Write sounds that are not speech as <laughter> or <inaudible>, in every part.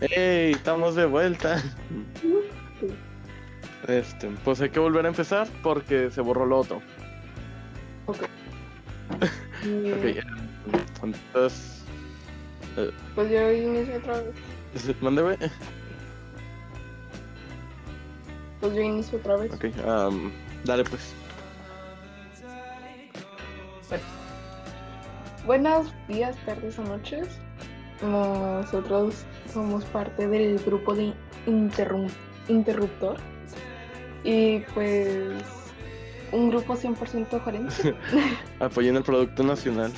¡Ey! Estamos de vuelta. Este, pues hay que volver a empezar porque se borró lo otro. Ok. <laughs> Ok, ya. Entonces, Pues yo inicio otra vez. <laughs> mándeme. Pues yo inicio otra vez. Ok, am, dale pues. Buenos días, tardes o noches. Nosotros somos parte del grupo de Interrum- Interruptor. Y pues un grupo 100% coherente. <laughs> Apoyen el producto nacional.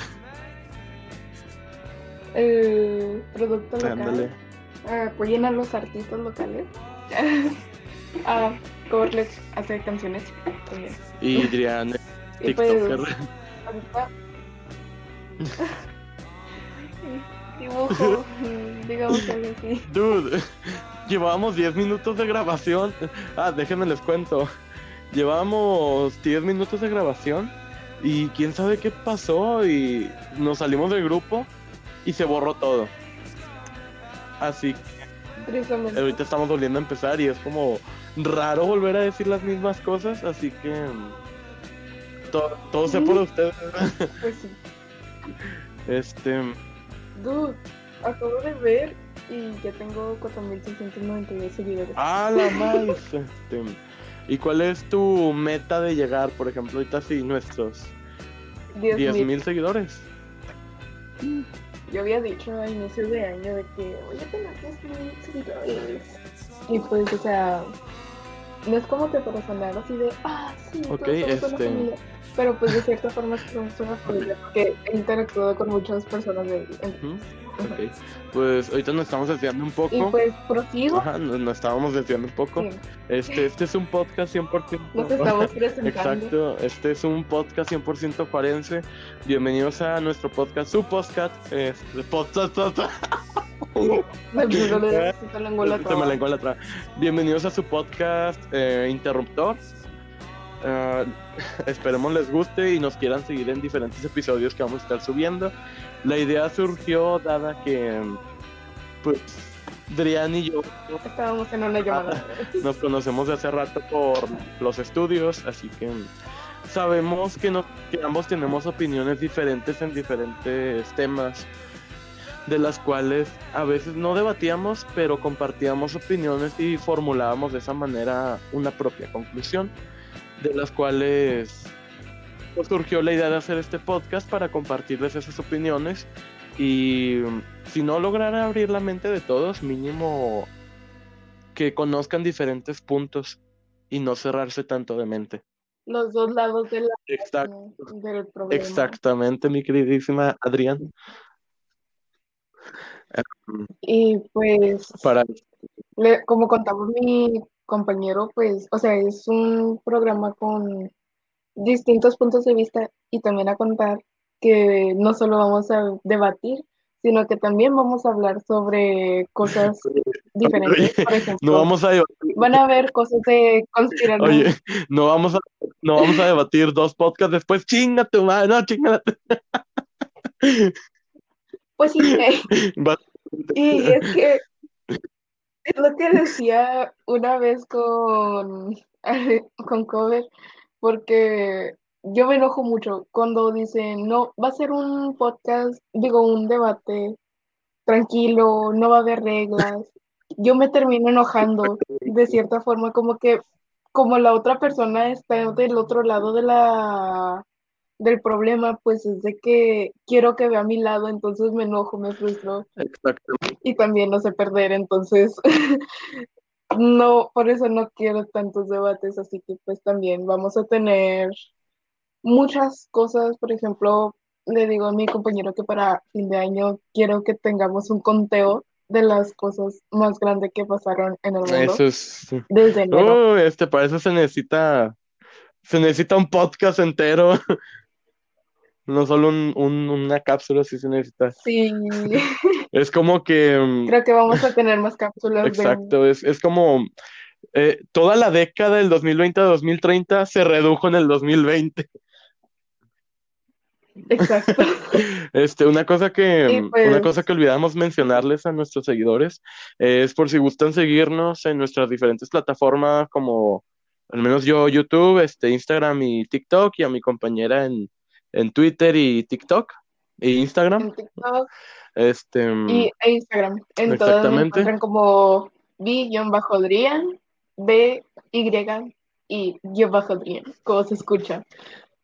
El producto local. Ándale. Apoyen a los artistas locales. <laughs> a Coverlex hace canciones también. Y Adrián, Y pues TikToker. ahorita <laughs> dibujo, digamos algo así. <laughs> Dude, llevábamos 10 minutos de grabación. Ah, déjenme les cuento. Llevábamos 10 minutos de grabación y quién sabe qué pasó y nos salimos del grupo y se borró todo. Así que ahorita estamos volviendo a empezar y es como raro volver a decir las mismas cosas, así que mm, to- todo sea por <laughs> ustedes. Pues sí. Este, Dude, acabo de ver y ya tengo 4.692 seguidores. Ah, la más. Este, ¿Y cuál es tu meta de llegar, por ejemplo, ahorita sí, nuestros 10.000. 10.000 seguidores? Yo había dicho a inicios de año de que voy a tener 10.000 seguidores. Y pues, o sea, no es como que para sonar así de, ah, sí, Ok, este-. Pero pues de cierta forma somos una familia porque he interactuado con muchas personas de Ok, pues ahorita nos estamos desviando un Y poco. pues prosigo. Ajá, nos, nos estábamos desviando un poco. Sí, Este, este es un podcast 100%. nos estamos presentando. Exacto, este es un podcast 100% juarense. Bienvenidos a nuestro podcast, su podcast. Este, podcast. Bienvenidos a su podcast eh, Interruptor. Ah, <laughs> esperemos les guste y nos quieran seguir en diferentes episodios que vamos a estar subiendo. La idea surgió dada que, pues, Drian y yo Estábamos en una llamada. <laughs> nos conocemos de hace rato por los estudios, así que sabemos que, nos, que ambos tenemos opiniones diferentes en diferentes temas, de las cuales a veces no debatíamos, pero compartíamos opiniones y formulábamos de esa manera una propia conclusión, de las cuales pues, surgió la idea de hacer este podcast para compartirles esas opiniones y si no lograra abrir la mente de todos, mínimo que conozcan diferentes puntos y no cerrarse tanto de mente. Los dos lados de la, del problema. exactamente, mi queridísima Adrián. Y pues, Para le- como contaba mi compañero, pues, o sea, es un programa con distintos puntos de vista y también a contar que no solo vamos a debatir, sino que también vamos a hablar sobre cosas <laughs> diferentes. <laughs> Por ejemplo, no vamos a debatir, van a haber cosas de conspiración. oye, no vamos a no vamos a debatir dos podcasts después, chinga tu madre, no, chinga Pues sí, <laughs> eh, Y es que lo que decía una vez con, <laughs> con Cover, porque yo me enojo mucho cuando dicen, no, va a ser un podcast, digo, un debate tranquilo, no va a haber reglas. Yo me termino enojando de cierta forma, como que como la otra persona está del otro lado de la del problema, pues es de que quiero que vea mi lado, entonces me enojo, me frustro Exacto. y también no sé perder, entonces <laughs> no, por eso no quiero tantos debates, así que pues también vamos a tener muchas cosas, por ejemplo, le digo a mi compañero que para fin de año quiero que tengamos un conteo de las cosas más grandes que pasaron en el mundo Eso es. desde enero. Oh, este, para eso se necesita. Se necesita un podcast entero. <laughs> No solo un, un- una cápsula, sí se necesita. Sí, <laughs> Es como que. mm, creo que vamos a tener más cápsulas de Exacto, es, es como. eh, toda la década del 2020 a 2030 se redujo en el 2020. Exacto. <laughs> Este, una cosa que, Y una pues- cosa que olvidamos mencionarles a nuestros seguidores es por si gustan seguirnos en nuestras diferentes plataformas como al menos yo YouTube, este, Instagram y TikTok y a mi compañera en, en Twitter y TikTok e Instagram. En TikTok Este, y e Instagram. En todas me Exactamente. encuentran como B-Adrián, B, Y y guion bajo como se escucha.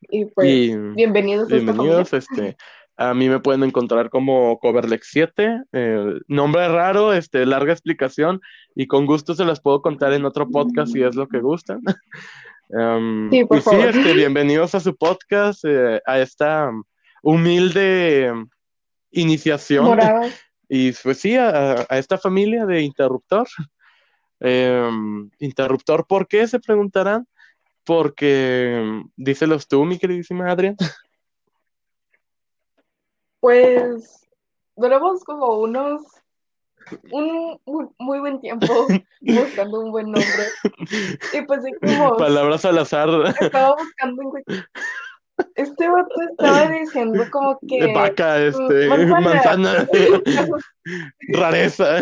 Y pues, y bienvenidos a esta bienvenidos, este, a mí me pueden encontrar como Coverlex7, eh, nombre raro, este, larga explicación y con gusto se las puedo contar en otro podcast si es lo que gustan. <laughs> Sí, por y sí, favor. este, bienvenidos a su podcast, eh, a esta humilde iniciación Morada. <laughs> y pues sí, a, a esta familia de Interruptor. Em, interruptor, ¿por qué? Se preguntarán. Porque, díselos tú, mi queridísima Adrián. Pues duramos como unos un muy, muy buen tiempo <laughs> buscando un buen nombre. Y pues dijimos, <laughs> Palabras al azar. estaba buscando Wiki- <laughs> Este vato estaba diciendo como que Vaca, este, manzana. manzana, rareza.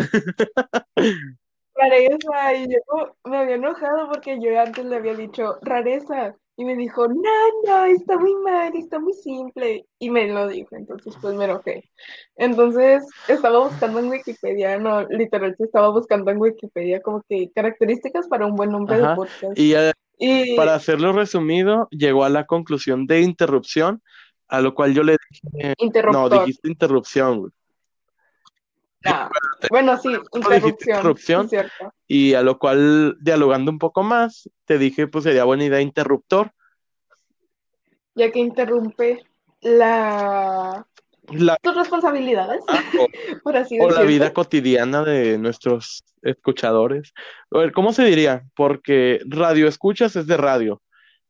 Rareza y yo me había enojado porque yo antes le había dicho rareza y me dijo, no, no, está muy mal, está muy simple y me lo dijo, entonces pues me enojé. Entonces estaba buscando en Wikipedia, no, literal, estaba buscando en Wikipedia como que características para un buen nombre Ajá, de podcast. Y eh, Y para hacerlo resumido, llegó a la conclusión de interrupción, a lo cual yo le dije, no, dijiste interrupción, güey. No. Bueno, sí, interrupción. interrupción. Y a lo cual, dialogando un poco más, te dije, pues sería buena idea interruptor. Ya que interrumpe la La, tus responsabilidades, <laughs> o, por así o la decirlo. vida cotidiana de nuestros escuchadores. A ver, ¿cómo se diría? Porque radio escuchas es de radio.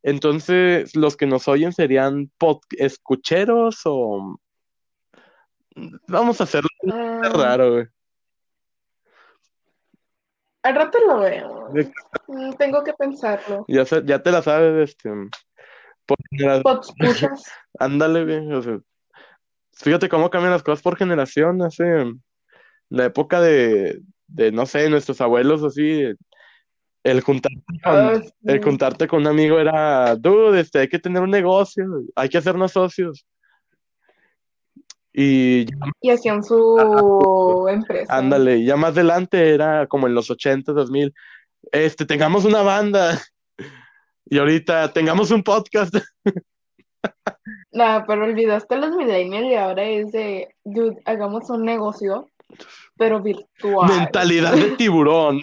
Entonces, los que nos oyen serían pod escucheros o... Vamos a hacerlo Ah, raro, güey. al rato lo veo. Mm, Tengo que pensarlo. Ya, se- ya te la sabes, este... Por genera- Podscuchas. <laughs> Ándale, güey. o sea, fíjate cómo cambian las cosas por generación. Hace la época de, de, no sé, nuestros abuelos, así, el juntarte con, Ah, sí. el juntarte con un amigo era, dude, este, hay que tener un negocio, hay que hacernos socios. Y hacían su empresa. ándale, ya más adelante era como en los 80, 2000, este, tengamos una banda. <laughs> Y ahorita tengamos un podcast. <laughs> Nah, pero olvidaste los millennials y ahora es de, dude, hagamos un negocio, pero virtual. Mentalidad de <laughs> tiburón.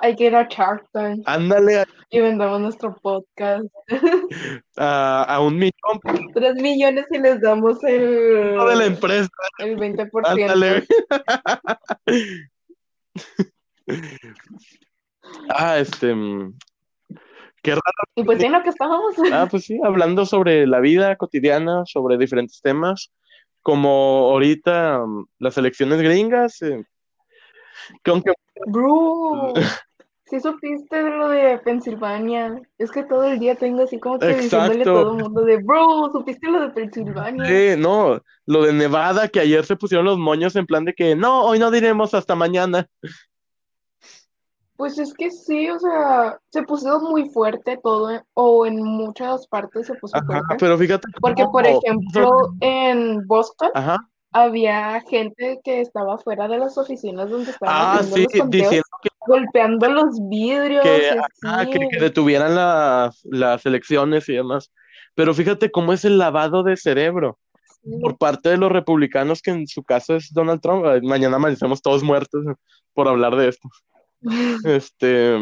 Hay que ir a Shark Tank Ándale a, y vendamos nuestro podcast. <laughs> a- a un millón Tres millones y les damos el, de la empresa. el 20%. Ándale. <laughs> Ah, este. mm, Qué raro. Y pues en lo que estábamos. Ah, pues sí, hablando sobre la vida cotidiana, sobre diferentes temas, como ahorita mm, las elecciones gringas, eh, que aunque <laughs> Bro, ¿sí supiste de lo de Pensilvania? Es que todo el día tengo así como que diciéndole a todo el mundo de, bro, ¿supiste lo de Pensilvania? Sí, no, lo de Nevada, que ayer se pusieron los moños en plan de que no, hoy no diremos hasta mañana. Pues es que sí, o sea, se puso muy fuerte todo, o en muchas partes se puso Ajá, fuerte. pero fíjate Porque, por ejemplo, en Boston Ajá, había gente que estaba fuera de las oficinas donde estaban ah, sí, los conteos, que, golpeando los vidrios que, así. que, que detuvieran las, las elecciones y demás. Pero fíjate cómo es el lavado de cerebro Sí. por parte de los republicanos, que en su caso es Donald Trump. Mañana amanecemos todos muertos por hablar de esto. <laughs> Este,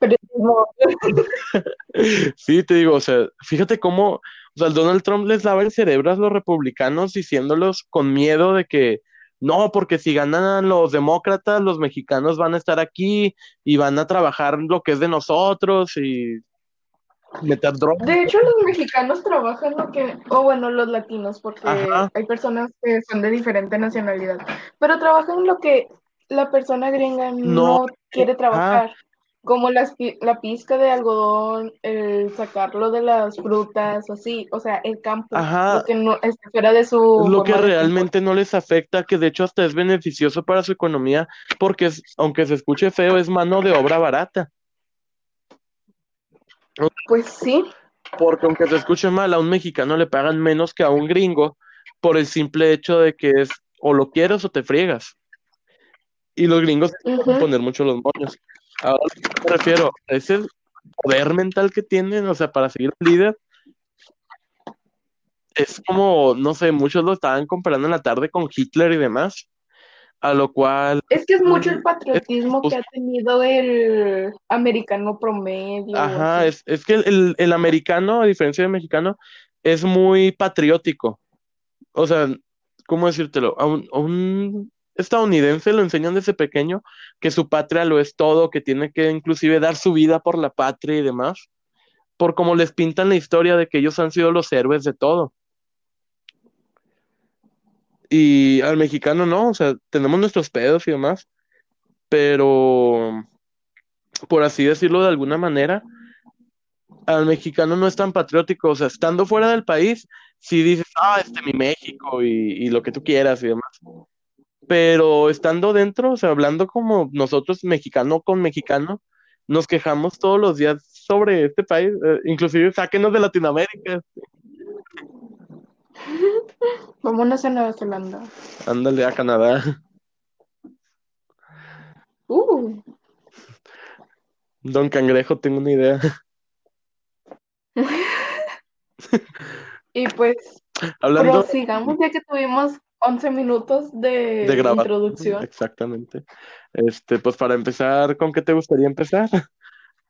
Pero como- <laughs> Sí, te digo, o sea, fíjate cómo, o sea, Donald Trump les lava el cerebro a los republicanos diciéndolos con miedo de que no, porque si ganan los demócratas, los mexicanos van a estar aquí y van a trabajar lo que es de nosotros y meter drogas. De hecho, los mexicanos trabajan lo que, o bueno, los latinos, porque Ajá. hay personas que son de diferente nacionalidad, pero trabajan lo que la persona gringa no, No, quiere trabajar, como las la pizca de algodón, el sacarlo de las frutas, así, o sea, el campo, Ajá. lo que no está fuera de su lo que realmente no les afecta, que de hecho hasta es beneficioso para su economía, porque es- aunque se escuche feo, es mano de obra barata. Pues sí, Porque aunque se escuche mal, a un mexicano le pagan menos que a un gringo por el simple hecho de que es o lo quieres o te friegas. Y los gringos ujú. pueden poner mucho los moños. Ahora, me refiero, ese poder mental que tienen, o sea, para seguir un líder, es como, no sé, muchos lo estaban comparando en la tarde con Hitler y demás, a lo cual, Es que es mucho el mm, patriotismo es- que ha tenido el americano promedio, Ajá, es, es que el, el americano, a diferencia del mexicano, es muy patriótico. O sea, ¿cómo decírtelo? A un, a un estadounidense lo enseñan desde pequeño que su patria lo es todo, que tiene que inclusive dar su vida por la patria y demás, por como les pintan la historia de que ellos han sido los héroes de todo. Y al mexicano no, o sea, tenemos nuestros pedos y demás, pero por así decirlo de alguna manera, al mexicano no es tan patriótico, o sea, estando fuera del país, sí dices, ah, este mi México y, y lo que tú quieras y demás. Pero estando dentro, o sea, hablando como nosotros, mexicano con mexicano, nos quejamos todos los días sobre este país, eh, inclusive sáquenos de Latinoamérica, <laughs> Vámonos a Nueva Zelanda. ándale a Canadá. Uh, Don Cangrejo, tengo una idea. <laughs> y pues <laughs> Hablando prosigamos ya que tuvimos 11 minutos de, de grabar, introducción. exactamente. Este, pues para empezar, ¿con qué te gustaría empezar? <laughs>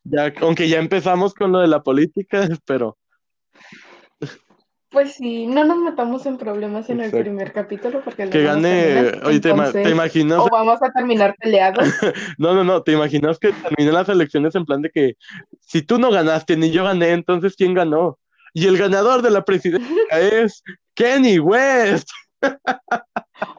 Ya, aunque ya empezamos con lo de la política, <laughs> pero Pues sí, no nos metamos en problemas en el primer capítulo porque que gane, oye, ¿te, imaginas? o vamos a terminar peleados. <laughs> No, no, no, ¿te imaginas que terminen las elecciones en plan de que si tú no ganaste ni yo gané, entonces ¿quién ganó? Y el ganador de la presidencia es Kenny West.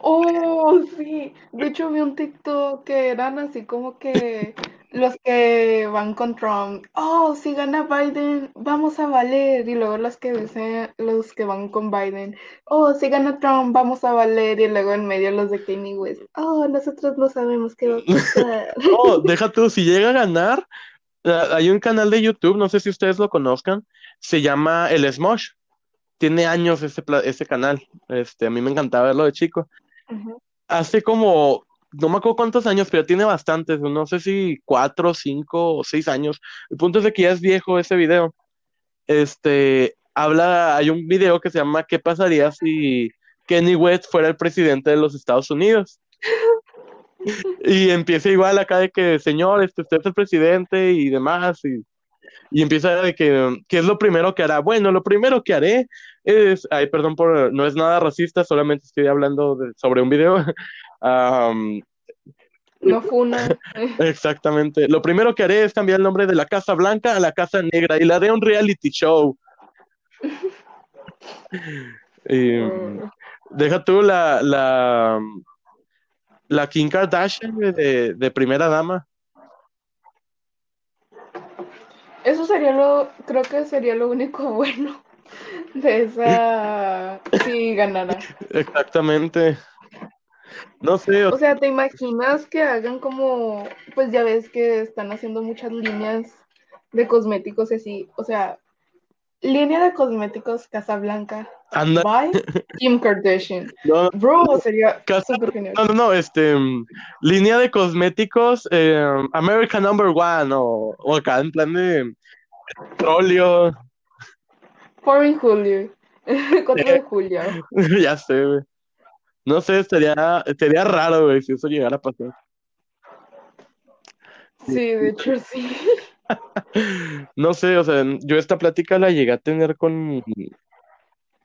Oh, sí. De hecho, vi un TikTok que eran así como que los que van con Trump. Oh, si gana Biden, vamos a valer. Y luego los que dicen, los que van con Biden. Oh, si gana Trump, vamos a valer. Y luego en medio los de Kanye West. Oh, nosotros no sabemos qué va a pasar. No, <laughs> deja tú, si llega a ganar, ah, hay un canal de YouTube, no sé si ustedes lo conozcan, se llama El Smosh. Tiene años ese, ese canal. Este, a mí me encantaba verlo de chico. Ujú. Hace como, no me acuerdo cuántos años, pero tiene bastantes, no sé si cuatro, cinco o seis años. El punto es de que ya es viejo ese video. Este, habla, hay un video que se llama ¿Qué pasaría si Kenny West fuera el presidente de los Estados Unidos? <laughs> Y empieza igual acá de que, señor, este, usted es el presidente y demás, y, y empieza de que, ¿qué es lo primero que hará? Bueno, lo primero que haré es, ay, perdón por, no es nada racista, solamente estoy hablando de- sobre un video. <laughs> Am, No funa. <laughs> exactamente. Lo primero que haré es cambiar el nombre de la Casa Blanca a la Casa Negra y le haré un reality show. <laughs> Y, Mm. deja tú la, la, la Kim Kardashian de, de primera dama. Eso sería lo, creo que sería lo único bueno <laughs> de esa, si ganara. Exactamente. No sé, o- O sea, ¿te imaginas que hagan como, pues ya ves que están haciendo muchas líneas de cosméticos y así, o sea, línea de cosméticos Casablanca anda, by <laughs> Kim Kardashian. no, Bro, sería Casa- súper genial. no, no, no, este, mm, línea de cosméticos, eh, American Number One, o, o acá en plan de petróleo, Por en julio, <laughs> 4 de julio. <laughs> ya sé, güey. No sé, estaría, estaría raro, güey, si eso llegara a pasar. Sí, de hecho sí. <laughs> No sé, o sea, yo esta plática la llegué a tener con,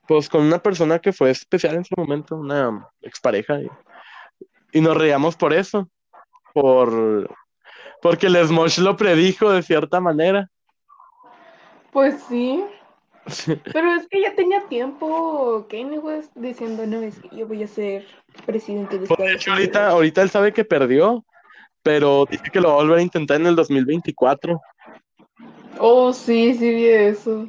pues, con una persona que fue especial en su momento, una expareja, y, y nos reíamos por eso, por, porque el Smosh lo predijo de cierta manera. Pues sí. <laughs> Pero es que ya tenía tiempo Kanye West diciendo, no, es que yo voy a ser presidente de Pues, de Estados hecho, ahorita, ahorita él sabe que perdió, pero dice que lo va a volver a intentar en el 2024. Oh, sí, sí vi eso.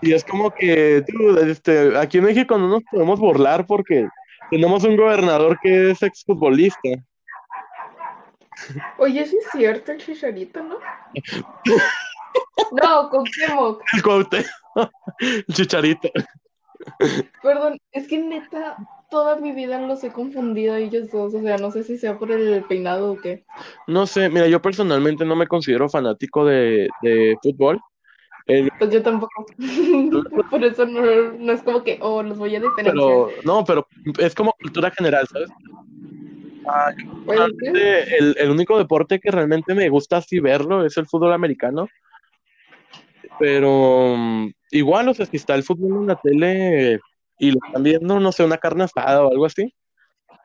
Y es como que, dude, este, aquí en México no nos podemos burlar porque tenemos un gobernador que es exfutbolista. Oye, sí es cierto el chicharito, ¿no? <laughs> no, Cuauhtémoc. <laughs> El Cuauhtémoc, el chicharito. Perdón, es que neta, toda mi vida los he confundido a ellos dos. O sea, no sé si sea por el peinado o qué. No sé, mira, yo personalmente no me considero fanático de, de fútbol. El- Pues yo tampoco. <laughs> por eso no, no es como que, oh, los voy a diferenciar. pero, no, pero es como cultura general, ¿sabes? Ah, el, el único deporte que realmente me gusta así verlo es el fútbol americano. Pero mm, igual, o sea, si está el fútbol en la tele y lo están viendo, no sé, una carne asada o algo así,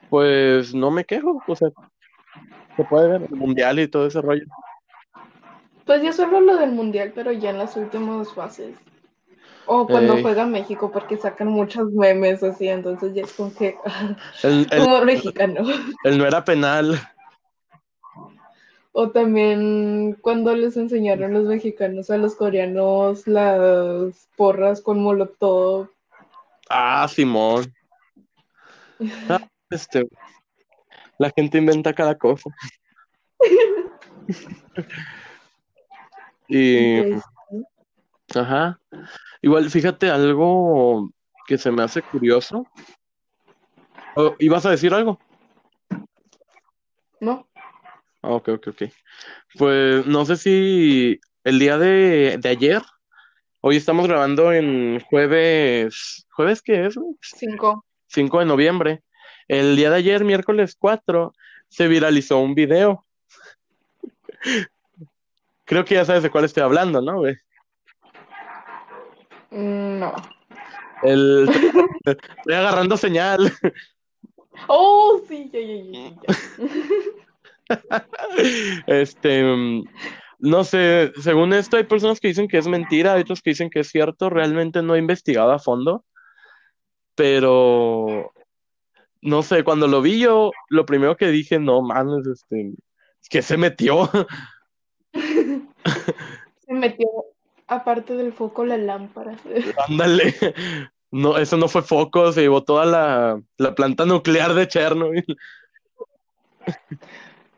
pues no me quejo, o sea, se puede ver el mundial y todo ese rollo. Pues yo solo lo del mundial, pero ya en las últimas fases. O cuando Ey. juega México, porque sacan muchos memes así, entonces ya es como que <laughs> El, el- mexicano. el no era penal. O también cuando les enseñaron los mexicanos a los coreanos las porras con molotov. Ah, Simón. Ah, este, la gente inventa cada cosa. Y, ajá. Igual, fíjate algo que se me hace curioso. Oh, ¿ibas a decir algo? ¿no? Ah, ok, ok, ok. Pues no sé si el día de, de ayer, hoy estamos grabando en jueves, ¿jueves qué es? güey? Cinco. 5 de noviembre. El día de ayer, miércoles 4, se viralizó un video. <laughs> Creo que ya sabes de cuál estoy hablando, ¿no, güey? Mm, No. El... <laughs> Estoy agarrando señal. Oh, sí, ya, ya, ya. <laughs> <laughs> Este, mm, no sé, según esto hay personas que dicen que es mentira, hay otros que dicen que es cierto, realmente no he investigado a fondo, pero no sé, cuando lo vi yo, lo primero que dije, no mames, este, que se metió. <laughs> Se metió aparte del foco la lámpara. <laughs> Ándale. No, eso no fue foco, se llevó toda la, la planta nuclear de Chernobyl.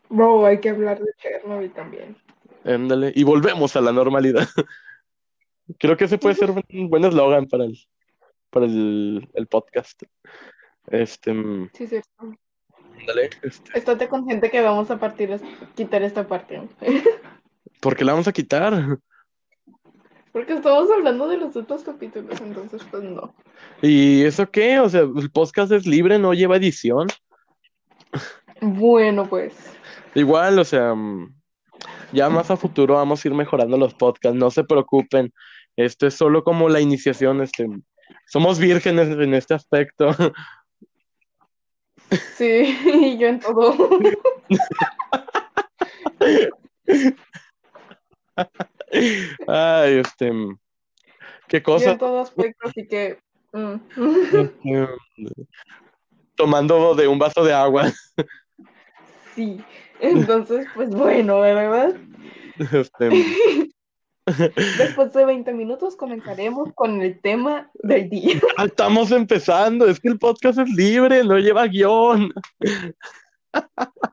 Bro, hay que hablar de Chernobyl también. Ándale. Y volvemos a la normalidad. <laughs> Creo que ese puede ser un buen eslogan para el, para el, el podcast. Este, mm, Sí, sí. ándale. Este, Estate consciente que vamos a partir, quitar esta parte. <laughs> ¿por qué la vamos a quitar? Porque estamos hablando de los otros capítulos, entonces pues no. ¿Y eso qué? O sea, el podcast es libre, no lleva edición. Bueno, pues. Igual, o sea, ya más a futuro vamos a ir mejorando los podcasts, no se preocupen. Esto es solo como la iniciación, este, somos vírgenes en este aspecto. <laughs> Sí, y yo en todo. Ay, este, qué Yo cosa, en todo aspecto, así que. mm. este, tomando de un vaso de agua. Sí. Entonces, pues bueno, ¿verdad? Este, <laughs> Después de 20 minutos comenzaremos con el tema del día. ah, estamos empezando, es que el podcast es libre, no lleva guion.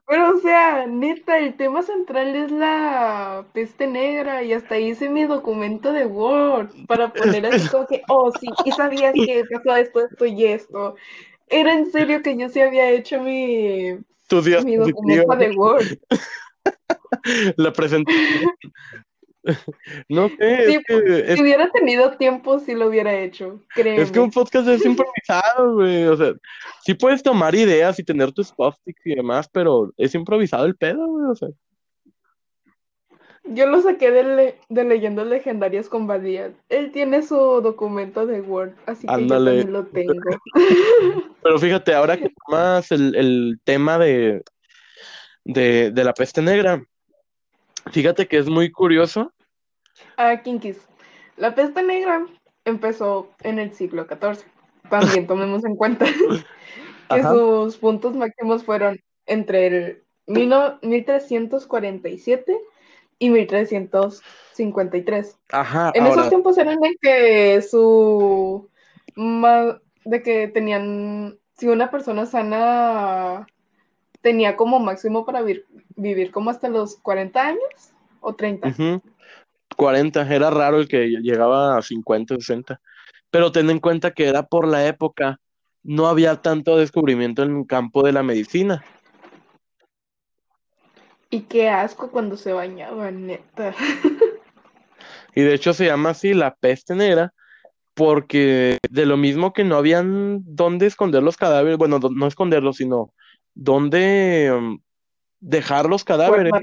Pero, o sea, neta, el tema central es la peste negra y hasta hice mi documento de Word para poner así como que, oh, sí, y sabías que pasó esto, esto y esto. Era en serio que yo sí había hecho mi, Documento positivos, de Word. <laughs> la presentación. <laughs> No sé, Sí, es que, es Si hubiera tenido tiempo, sí lo hubiera hecho, Es que un créeme. podcast es improvisado, güey. O sea, sí puedes tomar ideas y tener tus post-its y demás, pero es improvisado el pedo, güey. O sea, Yo lo saqué de, le- de Leyendas Legendarias con Badía. Él tiene su documento de Word, así que yo también lo tengo. <laughs> pero fíjate, ahora que tomas el, el tema de, de, de la peste negra, fíjate que es muy curioso. Ah, Kinkis. La peste negra empezó en el siglo XIV. También <laughs> tomemos en cuenta <laughs> que Ajá. sus puntos máximos fueron entre el 1347 y 1353. Ajá, En ahora, esos tiempos eran de que su de que tenían si una persona sana tenía como máximo para vir- vivir como hasta los 40 años o 30. ujú, 40, era raro el que llegaba a 50, 60. Pero ten en cuenta que era por la época, no había tanto descubrimiento en el campo de la medicina. Y qué asco cuando se bañaban, neta. Y de hecho se llama así la peste negra, porque de lo mismo que no habían dónde esconder los cadáveres, bueno, no esconderlos, sino dónde um, dejar los cadáveres.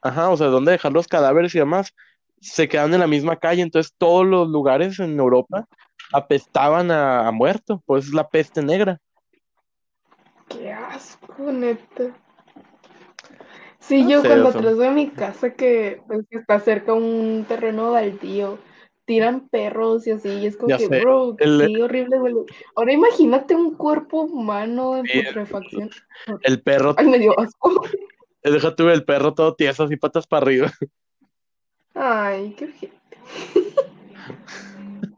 Ajá, o sea, dónde dejar los cadáveres y demás, se quedan en la misma calle, entonces todos los lugares en Europa apestaban a, a muerto, pues es la peste negra. Qué asco, neta. Sí, yo sé, cuando atrás de mi casa que, pues, que está cerca un terreno baldío, tiran perros y así, y es como Ya que, sé, bro, el- qué horrible huele. Ahora imagínate un cuerpo humano en Sí. putrefacción. El perro, Ay, me dio asco. deja tú el perro todo tieso así patas para arriba. Ay, qué ojete.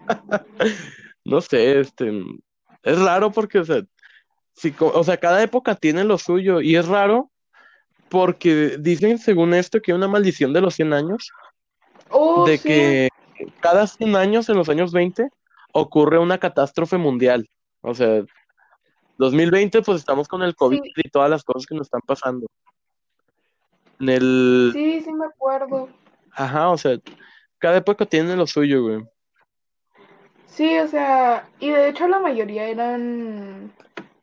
<laughs> No sé, este, es raro porque, o sea, si o sea, cada época tiene lo suyo y es raro porque dicen, según esto, que hay una maldición de los 100 años, Oh, de sí. que cada 100 años, en los años 20, ocurre una catástrofe mundial. O sea, 2020, pues estamos con el COVID Sí. y todas las cosas que nos están pasando. En el, Sí, sí me acuerdo. ajá, o sea, cada época tiene lo suyo, güey. Sí, o sea, y de hecho la mayoría eran,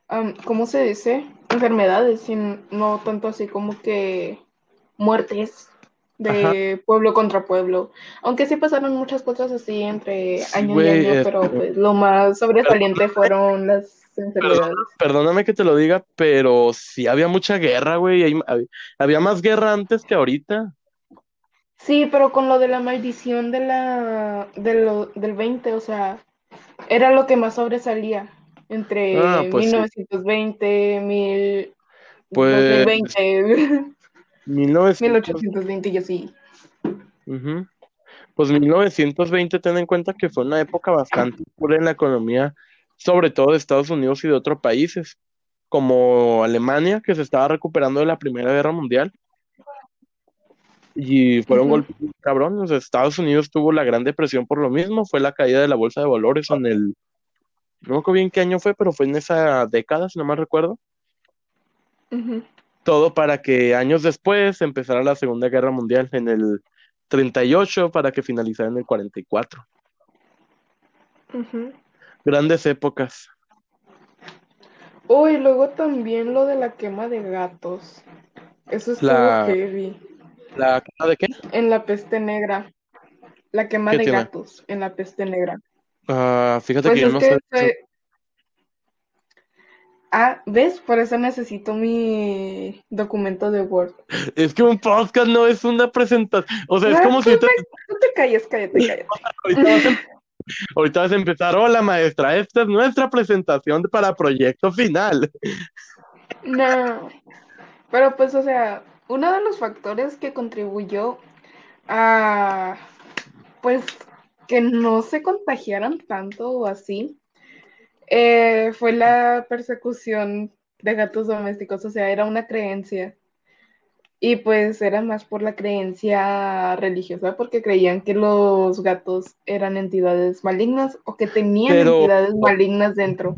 am, ¿cómo se dice? Enfermedades, sin- no tanto así como que muertes de pueblo contra pueblo. Aunque sí pasaron muchas cosas así entre Sí, año y año, este- pero pues lo más sobresaliente fueron las enfermedades. Perdóname que te lo diga, pero sí había mucha guerra, güey. Había más guerra antes que ahorita. Sí, pero con lo de la maldición de la, de lo- del 20, o sea, era lo que más sobresalía entre Ah, pues sí. 1920, mil, Pues, 2020, 1900, 1820 y así. ujú. Pues 1920, ten en cuenta que fue una época bastante oscura en la economía, sobre todo de Estados Unidos y de otros países, como Alemania, que se estaba recuperando de la Primera Guerra Mundial. Y fueron Ujú. golpes muy cabrones. Estados Unidos tuvo la Gran Depresión por lo mismo, fue la caída de la bolsa de valores en el, no me acuerdo bien qué año fue, pero fue en esa década, si no mal recuerdo. Todo para que años después empezara la Segunda Guerra Mundial en el 38 para que finalizara en el 44. Ujú. Grandes épocas. Oh, y luego también lo de la quema de gatos. Eso estuvo La- heavy. ¿La cara de qué? En la peste negra. La quema ¿Qué de tiene? gatos en la peste negra. Ah, fíjate Pues que yo no sé. Ah, ¿ves? Por eso necesito mi documento de Word. <laughs> Es que un podcast no es una presentación. O sea, es como si te- No te calles, cállate, cállate. <laughs> ahorita, vas a, em- <laughs> ahorita vas a empezar. Hola, maestra. Esta es nuestra presentación para proyecto final. No. Pero pues, o sea, uno de los factores que contribuyó a, pues, que no se contagiaran tanto o así, eh, fue la persecución de gatos domésticos. O sea, era una creencia. Y pues era más por la creencia religiosa, porque creían que los gatos eran entidades malignas o que tenían Pero- entidades malignas dentro.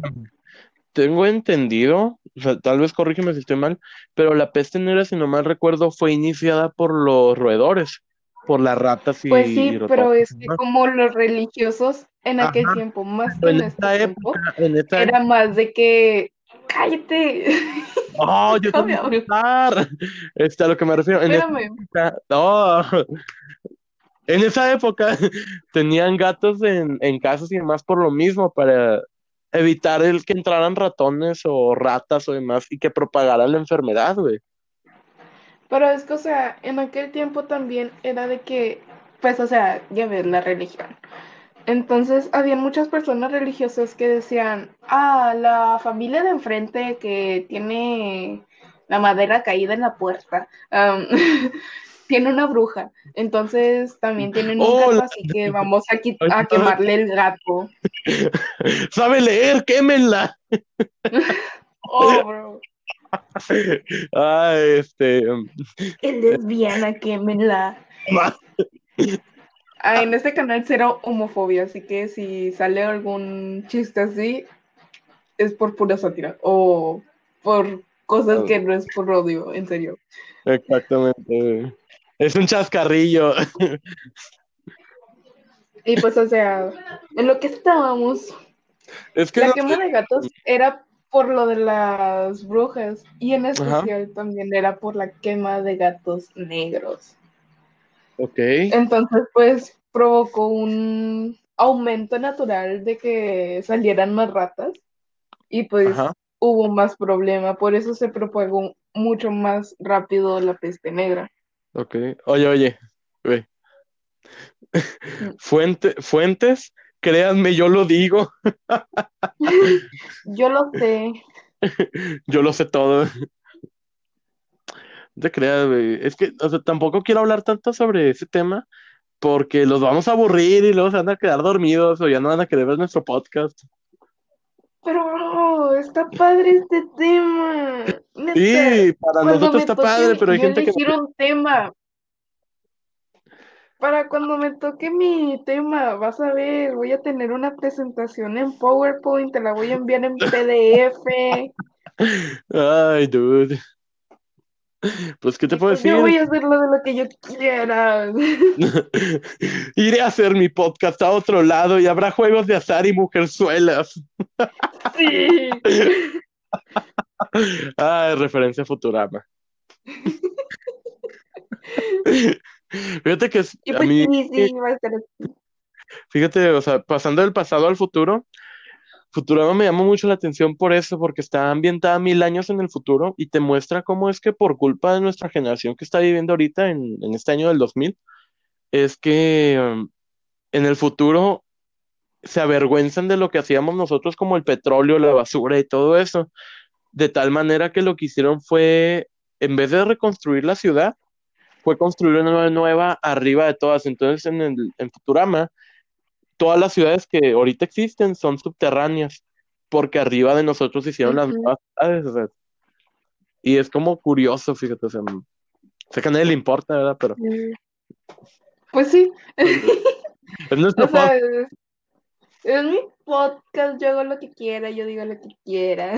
Tengo entendido, o sea, tal vez corrígeme si estoy mal, pero la peste negra, si no mal recuerdo, fue iniciada por los roedores, por las ratas y Pues sí, pero es que como los religiosos en aquel tiempo, más que en en esta este tiempo, época, en esta era más de que cállate. ¡Oh, yo <laughs> tengo que contar! Este, a lo que me refiero. En esa Espérame. época, no. <laughs> En esa época <laughs> tenían gatos en, en casas y demás por lo mismo, para evitar el que entraran ratones o ratas o demás y que propagaran la enfermedad, güey. Pero es que, o sea, en aquel tiempo también era de que, pues, o sea, ya ves, la religión. Entonces, había muchas personas religiosas que decían, ah, la familia de enfrente que tiene la madera caída en la puerta. <laughs> tiene una bruja, entonces también tienen un Oh, gato, la- así que <laughs> vamos a, a quemarle el gato. <laughs> Sabe leer, quémenla. Oh, bro. <laughs> <laughs> Ay, este. Es lesbiana, quémenla. Ah, en este canal cero homofobia, así que si sale algún chiste así, es por pura sátira o por cosas que no es por odio, en serio. Exactamente. Es un chascarrillo. Y pues, o sea, en lo que estábamos, Es que la no quema sé, de gatos era por lo de las brujas y en especial también era por la quema de gatos negros. Ok. Entonces, pues provocó un aumento natural de que salieran más ratas y pues Ajá. hubo más problema. Por eso se propagó mucho más rápido la peste negra. Ok. Oye, oye. Ve. <laughs> Fuente, fuentes, créanme, yo lo digo. <laughs> Yo lo sé. Yo lo sé todo. No te creas, güey. Es que, o sea, tampoco quiero hablar tanto sobre ese tema porque los vamos a aburrir y luego se van a quedar dormidos o ya no van a querer ver nuestro podcast. Pero, bro, está padre este tema. Neta, Sí, para cuando nosotros está toque padre, pero hay yo gente que un tema. Para cuando me toque mi tema, vas a ver, voy a tener una presentación en PowerPoint, te la voy a enviar en PDF. Ay, dude. Pues, ¿qué te puedo decir? Yo voy a hacer lo de lo que yo quiera. <laughs> Iré a hacer mi podcast a otro lado y habrá juegos de azar y mujerzuelas. Sí. <laughs> Ay, referencia a Futurama. <laughs> Fíjate que es- a pues mí, sí, sí, va a así. fíjate, o sea, pasando del pasado al futuro, Futurama me llama mucho la atención por eso, porque está ambientada mil años en el futuro y te muestra cómo es que por culpa de nuestra generación que está viviendo ahorita en, en este año del 2000, es que um, en el futuro se avergüenzan de lo que hacíamos nosotros como el petróleo, la basura y todo eso, de tal manera que lo que hicieron fue, en vez de reconstruir la ciudad, fue construir una nueva, arriba de todas. Entonces en, el, en Futurama, todas las ciudades que ahorita existen son subterráneas, porque arriba de nosotros hicieron las nuevas ciudades. o sea, y es como curioso, fíjate, o sea, sé que a nadie le importa, ¿verdad? Pero. Pues sí, <laughs> es nuestro o sea, podcast. es, es mi podcast, yo hago lo que quiera, yo digo lo que quiera.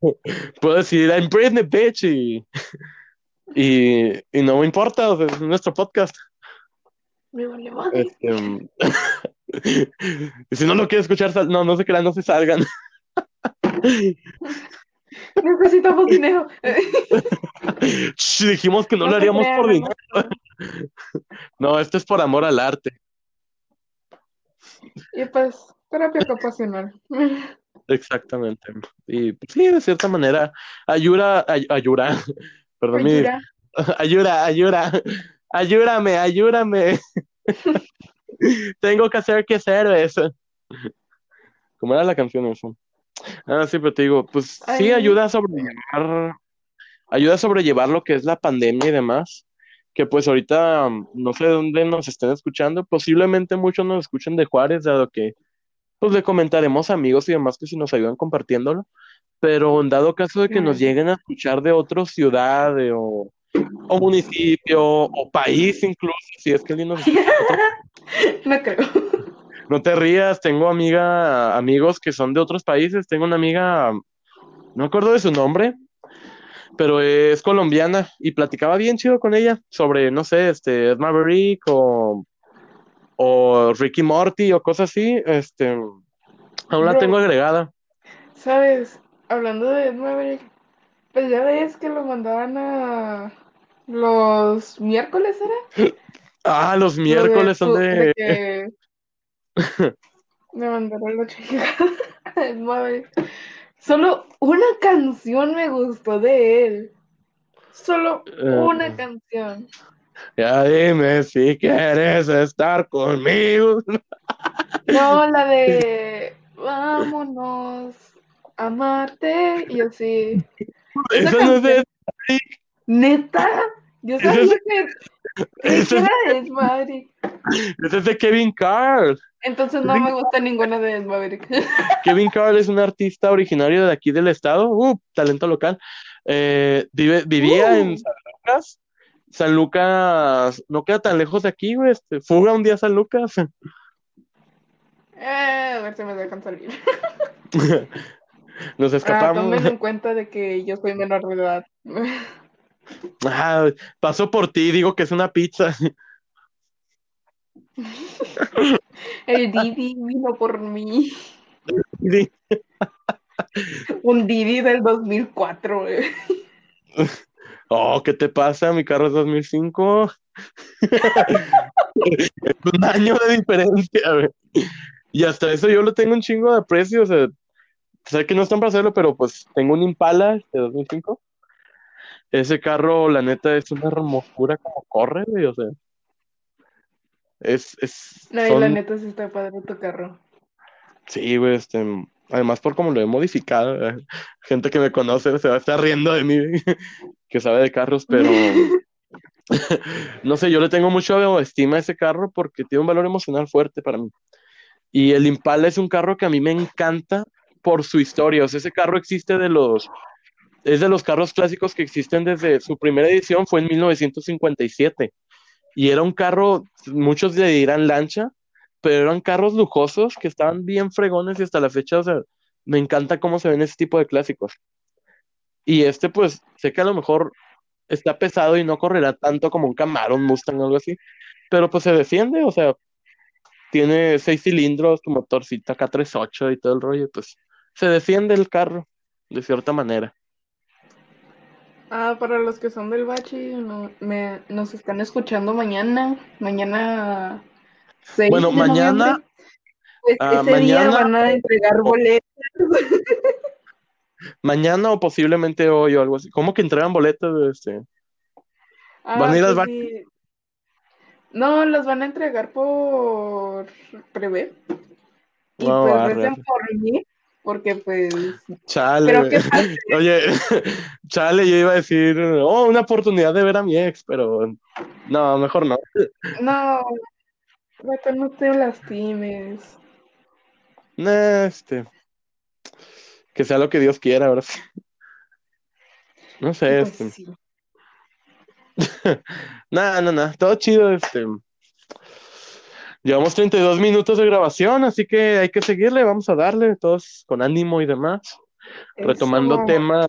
<laughs> Puedo decir, I'm Britney, bitch, y, y, y no me importa, o sea, es nuestro podcast. Me vale madre. Este, um, <laughs> y si no lo quiere escuchar, sal- no, no se crean, no se salgan. <laughs> Necesitamos dinero. <laughs> Dijimos que no, lo haríamos crean, por dinero. No, esto es por amor al arte. Y pues, terapia ocupacional. Exactamente. Y pues, sí, de cierta manera, ayuda, ay- ayuda, perdón, Ayuda. <laughs> ayuda, ayuda, ayúdame, ayúdame. <laughs> Tengo que hacer que eso. ¿Cómo era la canción eso? Ah, sí, pero te digo, pues sí Ay. ayuda a sobrellevar, ayuda a sobrellevar lo que es la pandemia y demás, que pues ahorita um, no sé de dónde nos estén escuchando, posiblemente muchos nos escuchen de Juárez, dado que pues le comentaremos a amigos y demás que si nos ayudan compartiéndolo, pero en dado caso de que nos lleguen a escuchar de otra ciudad o, o municipio o país incluso, si es que alguien nos <laughs> No creo. no te rías, tengo amiga, amigos que son de otros países, tengo una amiga, no acuerdo de su nombre, pero es colombiana y platicaba bien chido con ella sobre, no sé, este, Ed Maverick o, o Ricky Morty o cosas así, este, aún la Bro. tengo agregada. ¿Sabes? Hablando de Ed Maverick, pues ya ves que lo mandaban a los miércoles, ¿era? <laughs> Ah, los Lo miércoles son su- de... que <laughs> me mandaron la chica a <laughs> Ed Maverick. Solo una canción me gustó de él. Solo Eh. una canción. Ya dime si quieres estar conmigo. No, la de vámonos amarte y así. Esa Eso no es de... ¿Neta? Yo sabía que, <laughs> que era de Maverick. Es de Kevin Carl. Entonces no me gusta ninguna de Maverick. <laughs> Kevin Carl es un artista originario de aquí del estado, uh, talento local. Eh, vive, vivía Uh. en San Lucas. San Lucas no queda tan lejos de aquí, güey. Este, fuga un día a San Lucas. <laughs> Eh, a ver si me dejan salir. <laughs> Nos Ah, escapamos. tomen en cuenta de que yo soy menor de edad. <laughs> Ah, paso por ti, digo que es una pizza. <laughs> El Didi vino por mí. Un Didi del 2004. eh. Oh, ¿qué te pasa? Mi carro es 2005. Es un año de diferencia, güey. Y hasta eso yo lo tengo un chingo de aprecio. O sea, sé que no están para hacerlo, pero pues tengo un Impala de 2005. Ese carro, la neta, es una hermosura como corre, güey. O sea, es, es, No, y son- la neta sí está padre tu carro. Sí, güey, este, además por cómo lo he modificado, eh, gente que me conoce se va a estar riendo de mí, <laughs> que sabe de carros, pero <laughs> no sé, yo le tengo mucho estima a ese carro porque tiene un valor emocional fuerte para mí. Y el Impala es un carro que a mí me encanta por su historia, o sea, ese carro existe de los, es de los carros clásicos que existen desde su primera edición, fue en 1957, y era un carro, muchos le dirán lancha, pero eran carros lujosos que estaban bien fregones y hasta la fecha, o sea, me encanta cómo se ven ese tipo de clásicos. Y este, pues, sé que a lo mejor está pesado y no correrá tanto como un Camaro, un Mustang o algo así, pero pues se defiende, o sea, tiene seis cilindros, tu motorcita K38 y todo el rollo, pues se defiende el carro, de cierta manera. Ah, para los que son del Bachi, no, me, nos están escuchando mañana. Mañana 6 Bueno, de mañana-. Pues ah, ese día mañana- van a entregar boletos. Mañana o posiblemente hoy o algo así. ¿Cómo que entregan boletos? Este? ¿Van a ir al pues Bachi? sí. No, los van a entregar por prevé. Y No, pues recen arre. por mí, porque pues Chale. <laughs> Oye, <laughs> chale, yo iba a decir, oh, una oportunidad de ver a mi ex, pero no, mejor no. <laughs> No, no te lastimes. Nah, este, que sea lo que Dios quiera, ahora sí. No sé, Pues este, sí. nada, nada, nada, todo chido, este. Llevamos 32 minutos de grabación, así que hay que seguirle, vamos a darle, todos con ánimo y demás. retomando temas,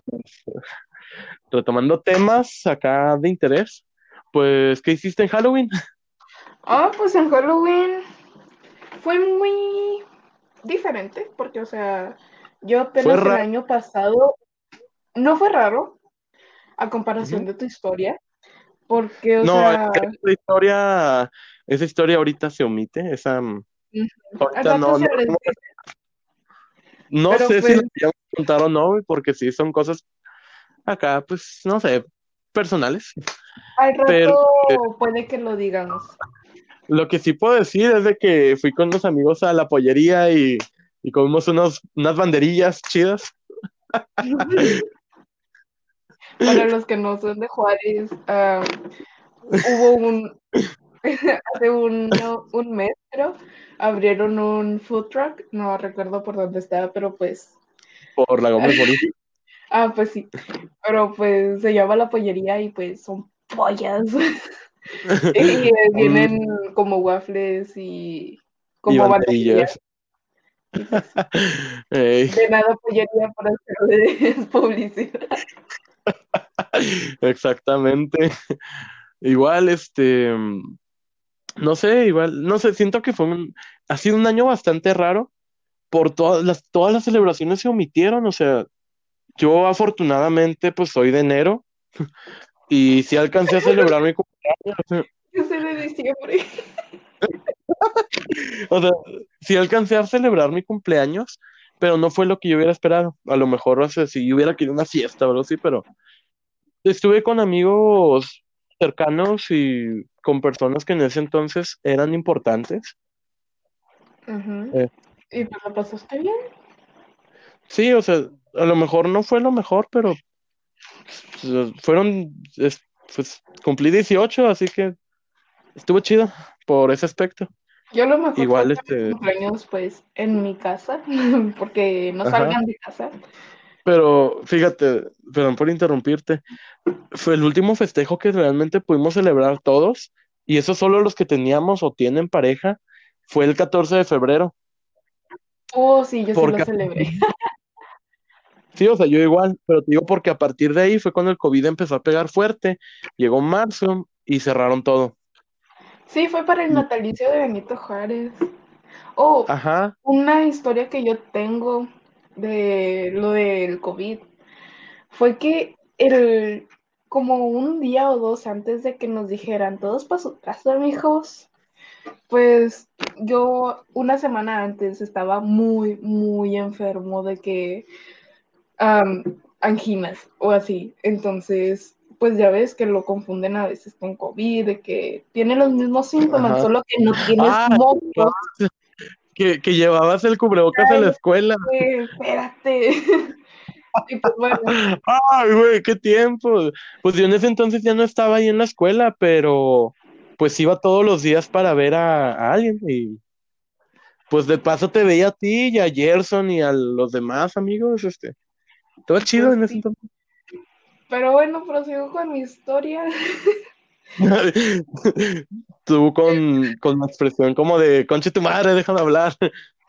retomando temas acá de interés. Pues, ¿qué hiciste en Halloween? Ah, pues en Halloween fue muy diferente, porque, o sea, yo apenas el año pasado, no fue raro, a comparación de tu historia, porque, o No, sea, esa historia, esa historia ahorita se omite, esa mm, ahorita no, no, sé si pues- la podíamos contar o no, porque sí son cosas acá, pues, no sé, personales. al rato pero- puede que lo digamos. Lo que sí puedo decir es de que fui con unos amigos a la pollería y, y comimos unos, unas banderillas chidas. <laughs> Para los que no son de Juárez, ah, hubo un, <laughs> hace un, un mes, creo, abrieron un food truck, no recuerdo por dónde estaba, pero pues, Por la Gómez Morín. <laughs> ah, pues sí, pero pues se llama La Pollería y pues son pollas. <laughs> Y vienen como waffles y y como banderillas. banderillas. De nada pollería para hacerles publicidad. exactamente. Igual, este, no sé, igual, no sé, siento que fue un, ha sido un año bastante raro por todas las, todas las celebraciones se omitieron, o sea, yo afortunadamente pues soy de enero <laughs> y sí alcancé a celebrar mi cumpleaños, Yo soy de diciembre. <laughs> O sea, sí alcancé a celebrar mi cumpleaños, pero no fue lo que yo hubiera esperado. A lo mejor, o sea, si yo hubiera querido una fiesta o algo así, pero estuve con amigos cercanos y con personas que en ese entonces eran importantes. Eh. ¿Y pues lo pasaste bien? Sí, o sea, a lo mejor no fue lo mejor, pero fueron, pues cumplí 18, así que estuvo chido por ese aspecto. Yo lo mejor Igual, este- cumpleaños, pues, en mi casa, <laughs> porque no Ajá. salgan de casa. Pero fíjate, perdón por interrumpirte, fue el último festejo que realmente pudimos celebrar todos, y eso solo los que teníamos o tienen pareja, fue el 14 de febrero. Oh, sí, yo sí lo celebré. <laughs> Sí, o sea, yo igual, pero te digo porque a partir de ahí fue cuando el COVID empezó a pegar fuerte, llegó marzo y cerraron todo. Sí, fue para el Mm. natalicio de Benito Juárez. Oh, Ajá, una historia que yo tengo de lo del COVID fue que el como un día o dos antes de que nos dijeran todos para su casa, mijos, pues yo una semana antes estaba muy, muy enfermo de que am, anginas o así. Entonces, pues ya ves que lo confunden a veces con COVID, de que tiene los mismos síntomas, Ajá. solo que no tienes Ah, mocos. Que, que llevabas el cubrebocas a la escuela. Güey, espérate. <laughs> Y pues bueno, Ay, güey, qué tiempo. Pues yo en ese entonces ya no estaba ahí en la escuela, pero pues iba todos los días para ver a, a alguien y pues de paso te veía a ti y a Gerson y a los demás amigos, este. Todo chido Pues en ese entonces. pero bueno, prosigo con mi historia. <laughs> <laughs> Tú con, con la expresión como de, conche tu madre, déjame hablar.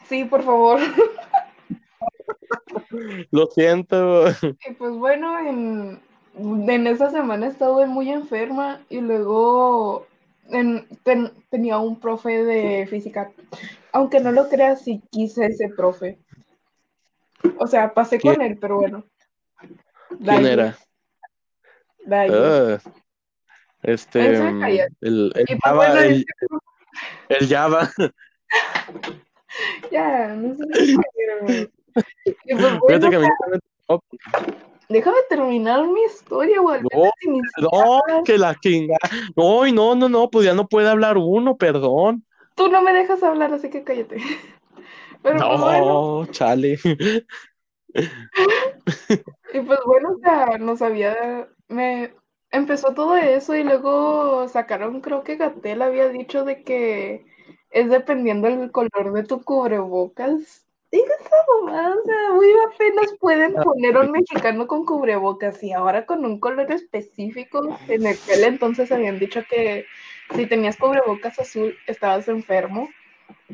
Sí, por favor. <laughs> Lo siento. Y pues bueno, en, en esa semana estuve muy enferma y luego en- ten- tenía un profe de física. Aunque no lo creas, sí quise ese profe. O sea, pasé con él, pero bueno. ¿Quién era? Ah, este, el, el Java, bueno, el, Java. ya, no sé <laughs> pues Fíjate bueno, que a mí o sea, déjame terminar mi historia, al No, que la chinga. No, no, no, no, pues ya no puede hablar uno, perdón. Tú no me dejas hablar, así que cállate. <laughs> Pero pues bueno, No, chale. <laughs> y pues bueno, o sea, no sabía, me empezó todo eso y luego sacaron, creo que Gatel había dicho de que es dependiendo del color de tu cubrebocas. Diga esa mamada, o sea, muy apenas pueden poner a un mexicano con cubrebocas y ahora con un color específico. En aquel entonces habían dicho que si tenías cubrebocas azul estabas enfermo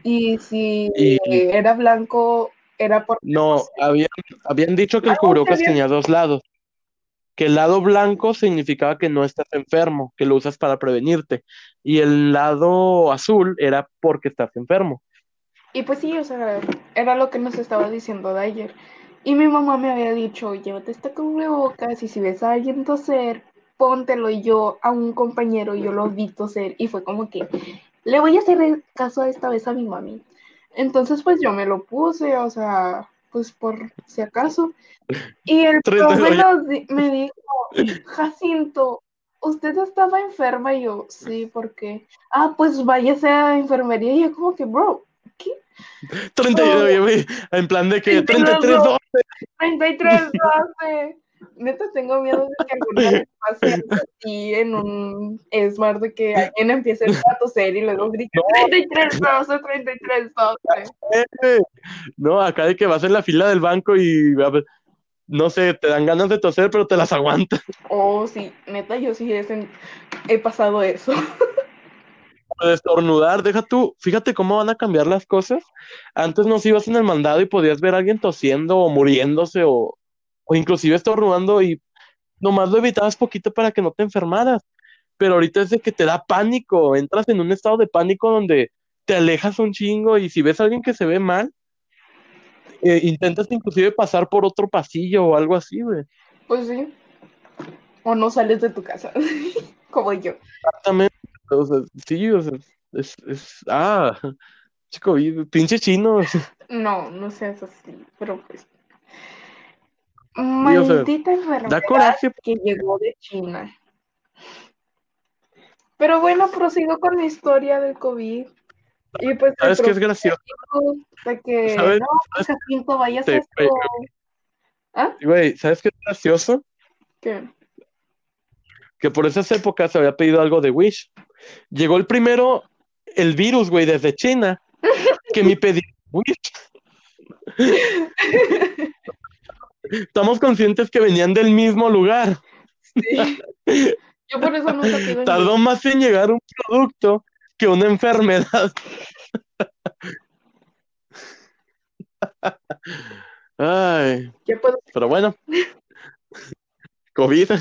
y si Y- era blanco era por... No, habían, habían dicho que el Ah, cubrebocas había- tenía dos lados. Que el lado blanco significaba que no estás enfermo, que lo usas para prevenirte. Y el lado azul era porque estás enfermo. Y pues sí, o sea, era lo que nos estaba diciendo de ayer. Y mi mamá me había dicho, llévate este cubrebocas y si ves a alguien toser, póntelo. Y yo a un compañero, yo lo vi toser y fue como que le voy a hacer caso esta vez a mi mami. Entonces pues yo me lo puse, o sea, pues por si acaso. Y el <laughs> profe nos di- me dijo, Jacinto, ¿usted estaba enferma? Y yo, sí, ¿por qué? Ah, pues váyase a enfermería. Y yo como que, bro, ¿qué? 30, No. oye, güey, en plan de que Sí, no, 33, no. 12. 33, 12. Neta, tengo miedo de que alguna vez <laughs> pase algo así en un Smart de que alguien empiece a toser y luego grite 33, 12, 33, 12. No, acá de que vas en la fila del banco y no sé, te dan ganas de toser, pero te las aguantas. Oh, sí, neta, yo sí he, pasado eso. <laughs> De estornudar, deja tú, fíjate cómo van a cambiar las cosas. Antes nos ibas en el mandado y podías ver a alguien tosiendo o muriéndose o, o inclusive estornudando y nomás lo evitabas poquito para que no te enfermaras. Pero ahorita es de que te da pánico, entras en un estado de pánico donde te alejas un chingo y si ves a alguien que se ve mal, eh, intentas inclusive pasar por otro pasillo o algo así, güey. Pues sí. O no sales de tu casa, <laughs> como yo. Exactamente. O sea, sí, o sea, es, es, ah, <laughs> chico, pinche chino. <laughs> No, no seas así, pero pues. O sea, Maldita enfermedad Da coraje. que llegó de China. Pero bueno, prosigo con mi historia del COVID. Y pues ¿Sabes qué es gracioso? de que ¿Sabes? no, pues Jacinto, vayas a Te- esto. ¿Ah? Güey, ¿sabes qué es gracioso? ¿Qué? Que por esas épocas se había pedido algo de Wish. Llegó el primero, el virus, güey, desde China, que mi <laughs> pedido Wish. <laughs> Estamos conscientes que venían del mismo lugar. Sí. Yo por eso nunca pido Tardó más en llegar un producto que una enfermedad. Ay, ¿Qué puedo- pero bueno. COVID.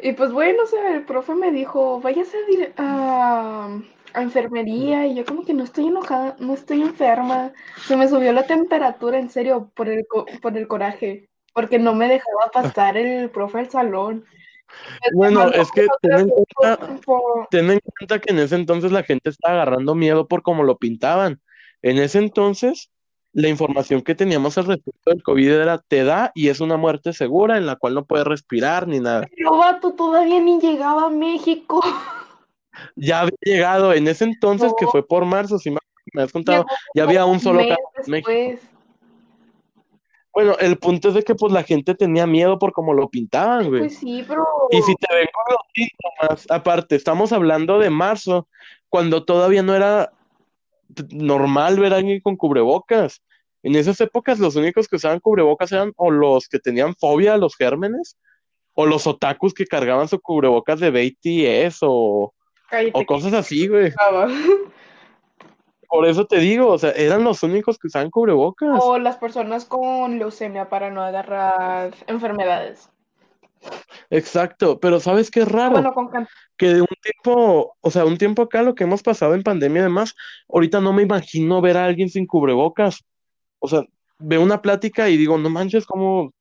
Y pues bueno, o sea, el profe me dijo, váyase a, a, a enfermería y yo como que no estoy enojada, no estoy enferma. Se me subió la temperatura, en serio, por el, co- por el coraje, porque no me dejaba pasar el profe al salón. Bueno, es que ten en cuenta, ten en cuenta que en ese entonces la gente estaba agarrando miedo por cómo lo pintaban. En ese entonces, la información que teníamos al respecto del COVID era te da y es una muerte segura en la cual no puedes respirar ni nada. Pero vato, todavía ni llegaba a México. <laughs> Ya había llegado en ese entonces, que fue por marzo, si me has contado, Llegó ya había un solo caso en México. después. Bueno, el punto es de que pues la gente tenía miedo por cómo lo pintaban, güey. Pues sí, pero Y si te ven con los síntomas, aparte, estamos hablando de marzo, cuando todavía no era normal ver a alguien con cubrebocas. En esas épocas los únicos que usaban cubrebocas eran o los que tenían fobia a los gérmenes, o los otakus que cargaban su cubrebocas de BTS o, cállate o cosas así, güey. <laughs> Por eso te digo, o sea, eran los únicos que usaban cubrebocas. O las personas con leucemia para no agarrar enfermedades. Exacto, pero ¿sabes qué es raro? Bueno, con que de un tiempo, o sea, un tiempo acá, lo que hemos pasado en pandemia y demás, ahorita no me imagino ver a alguien sin cubrebocas. O sea, veo una plática y digo, no manches, como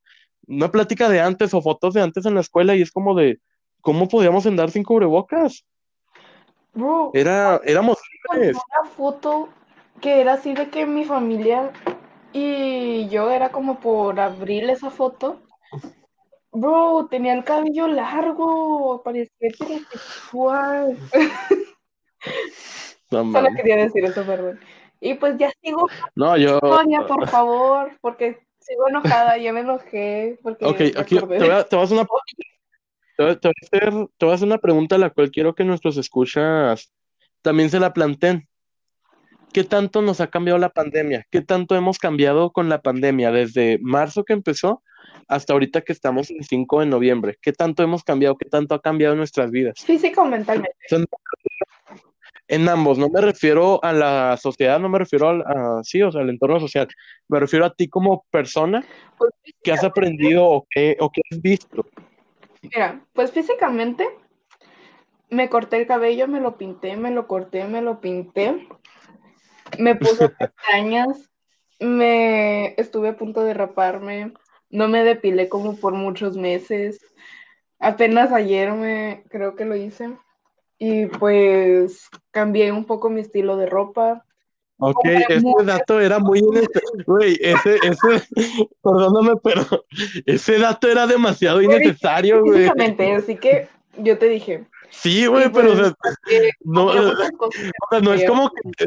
una plática de antes o fotos de antes en la escuela y es como de, ¿cómo podíamos andar sin cubrebocas? Bro, Era, éramos libres. una foto que era así de que mi familia y yo era como por abril esa foto. Bro, tenía el cabello largo, parecía heterosexual. <laughs> No, Solo quería decir eso, perdón. Y pues ya sigo No, yo, Sonia, por <laughs> favor, porque sigo enojada, ya me enojé, porque ok, aquí te voy a, te voy a hacer una, te voy a- hacer, te voy a hacer una pregunta a la cual quiero que nuestros escuchas también se la planteen. ¿Qué tanto nos ha cambiado la pandemia? ¿Qué tanto hemos cambiado con la pandemia desde marzo que empezó hasta ahorita que estamos el 5 de noviembre? ¿Qué tanto hemos cambiado? ¿Qué tanto ha cambiado nuestras vidas? Físico o mentalmente. Son- En ambos, no me refiero a la sociedad, no me refiero al, a, sí, o sea, al entorno social, me refiero a ti como persona, Pues, ¿qué has aprendido o qué, o qué has visto? Mira, pues físicamente me corté el cabello, me lo pinté, me lo corté, me lo pinté, me puse <laughs> pestañas, me estuve a punto de raparme, no me depilé como por muchos meses, apenas ayer me creo que lo hice. Y pues cambié un poco mi estilo de ropa. Ok, ese dato era muy. Güey, ese, ese, <laughs> perdóname, pero ese dato era demasiado innecesario, güey. Físicamente, así que yo te dije, Sí, güey, pero o pues, sea, no, o sea, no es como que,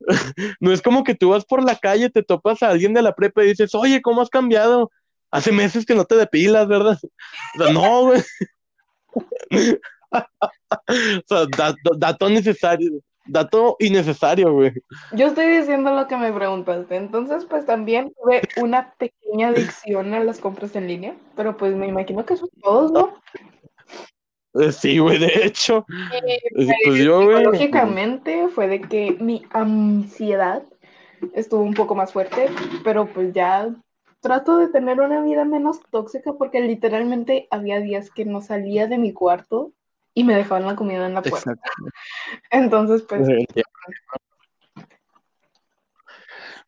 <laughs> no es como que tú vas por la calle, te topas a alguien de la prepa y dices, oye, ¿cómo has cambiado? Hace meses que no te depilas, ¿verdad? O sea, no, güey. <laughs> O sea, dato, dato necesario, dato innecesario, güey. Yo estoy diciendo lo que me preguntaste. Entonces, pues también tuve una pequeña adicción a las compras en línea, pero pues me imagino que eso todos, ¿no? Eh, Sí, güey, de hecho. Eh, Pues yo, güey. psicológicamente fue de que mi ansiedad estuvo un poco más fuerte, pero pues ya trato de tener una vida menos tóxica porque literalmente había días que no salía de mi cuarto y me dejaban la comida en la puerta. Exacto. <laughs> Entonces, pues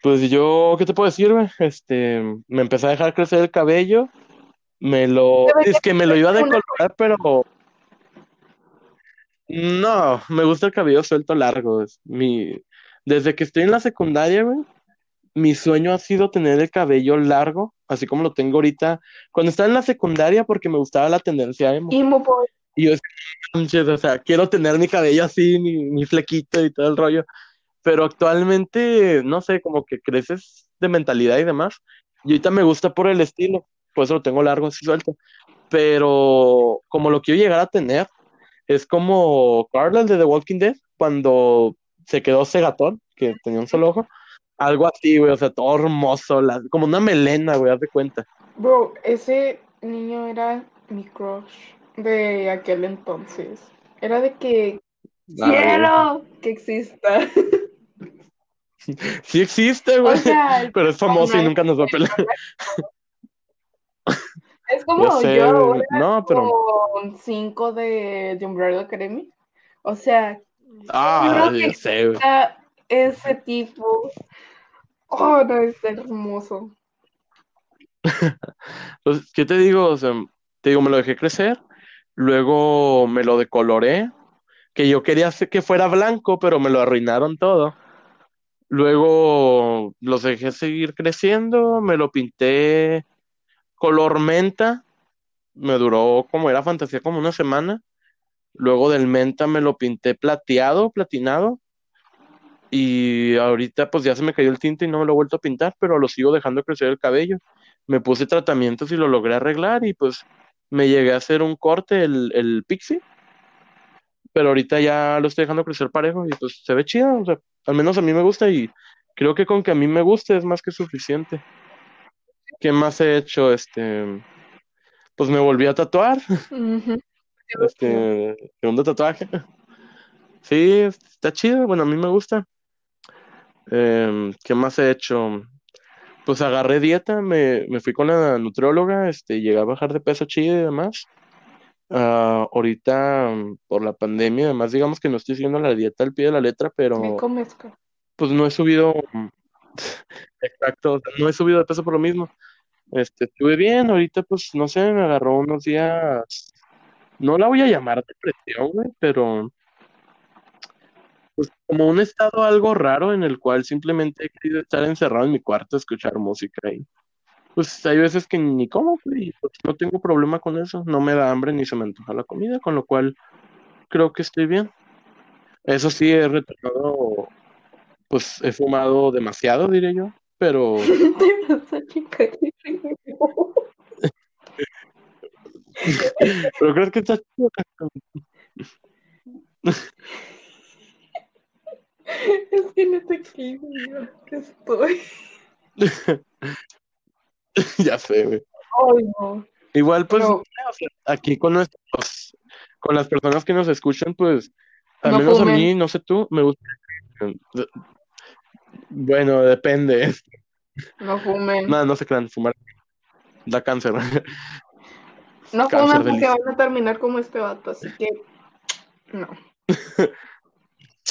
Pues yo, ¿qué te puedo decir? Este, me empecé a dejar crecer el cabello, me lo, es que me lo iba a decolorar, pero no, me gusta el cabello suelto largo. es mi, desde que estoy en la secundaria, güey, mi sueño ha sido tener el cabello largo, así como lo tengo ahorita. Cuando estaba en la secundaria, porque me gustaba la tendencia emo. emo boy. Y yo, o sea, quiero tener mi cabello así, mi, mi flequito y todo el rollo. Pero actualmente, no sé, como que creces de mentalidad y demás. Y ahorita me gusta por el estilo. por eso lo tengo largo así suelto. Pero como lo quiero llegar a tener, es como Carl, el de The Walking Dead, cuando se quedó cegatón, que tenía un solo ojo. Algo así, güey, o sea, todo hermoso, como una melena, güey, haz de cuenta. Bro, ese niño era mi crush de aquel entonces. Era de que quiero que exista. <laughs> Sí existe, güey. pero es famoso y nunca nos va a pelear. <laughs> Es como yo, ahora no, pero... con 5 de The Umbrella Academy. O sea, ah, sé, ese tipo. Oh, no, es hermoso. <laughs> pues, ¿qué te digo? O sea, te digo, me lo dejé crecer, luego me lo decoloré, que yo quería que fuera blanco, pero me lo arruinaron todo. Luego los dejé seguir creciendo, me lo pinté color menta, me duró como era fantasía como una semana. Luego del menta me lo pinté plateado, platinado. Y ahorita pues ya se me cayó el tinte y no me lo he vuelto a pintar, pero lo sigo dejando crecer el cabello. Me puse tratamientos y lo logré arreglar y pues me llegué a hacer un corte, el, el pixie. Pero ahorita ya lo estoy dejando crecer parejo y pues se ve chido. O sea, al menos a mí me gusta y creo que con que a mí me guste es más que suficiente. ¿Qué más he hecho? Este, pues me volví a tatuar. <laughs> Este, segundo tatuaje. Sí, está chido. Bueno, a mí me gusta. Em, ¿qué más he hecho? Pues agarré dieta, me, me, fui con la nutrióloga, este, llegué a bajar de peso chido y demás. Uh, ahorita, por la pandemia, además, digamos que no estoy siguiendo la dieta al pie de la letra, pero pues no he subido, <laughs> exacto, no he subido de peso por lo mismo. Este, estuve bien, ahorita pues no sé, me agarró unos días, no la voy a llamar depresión, güey, pero pues como un estado algo raro en el cual simplemente he querido estar encerrado en mi cuarto a escuchar música y pues hay veces que ni como, güey, pues, no tengo problema con eso, no me da hambre ni se me antoja la comida, con lo cual creo que estoy bien. Eso sí, he retornado, pues he fumado demasiado, diré yo, pero... <laughs> <laughs> pero creo que está chido. <laughs> Es que no te equivocas que estoy. <laughs> ya sé, güey. Igual, pues, aquí con nuestros, con las personas que nos escuchan, pues, al menos a mí, no sé tú, me gusta. Bueno, depende. No fumen. No, no se crean, fumar da cáncer. No fumen porque van a terminar como este vato, así que no. <laughs>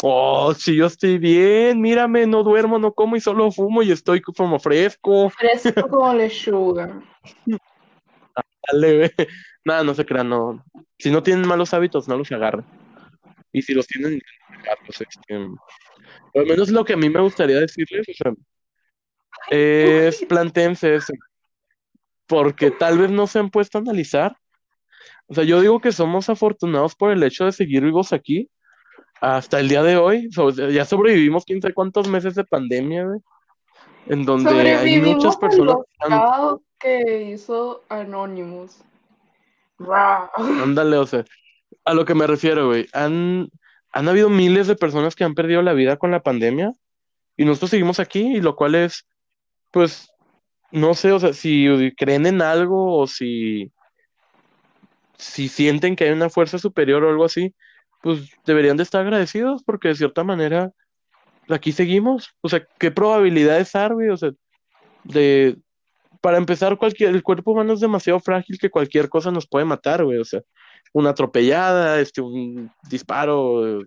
Oh, si yo estoy bien, mírame, no duermo, no como y solo fumo y estoy como fresco. Fresco como lechuga. Dale, Nada, no se crean, no. Si no tienen malos hábitos, no los agarren. Y si los tienen, pues, este, al menos lo que a mí me gustaría decirles, o sea, es plantense eso. Porque tal vez no se han puesto a analizar. O sea, yo digo que somos afortunados por el hecho de seguir vivos aquí hasta el día de hoy. ya sobrevivimos quién sabe cuántos meses de pandemia, En donde hay muchas personas que, hizo Anonymous. Ándale, o sea, a lo que me refiero, güey. Han, han habido miles de personas que han perdido la vida con la pandemia y nosotros seguimos aquí, y lo cual es, pues, no sé, o sea, si creen en algo o si, si sienten que hay una fuerza superior o algo así, pues deberían de estar agradecidos porque de cierta manera aquí seguimos. O sea, ¿qué probabilidades hay, O sea, de, para empezar, cualquier, el cuerpo humano es demasiado frágil que cualquier cosa nos puede matar, güey. O sea, una atropellada, este, un disparo,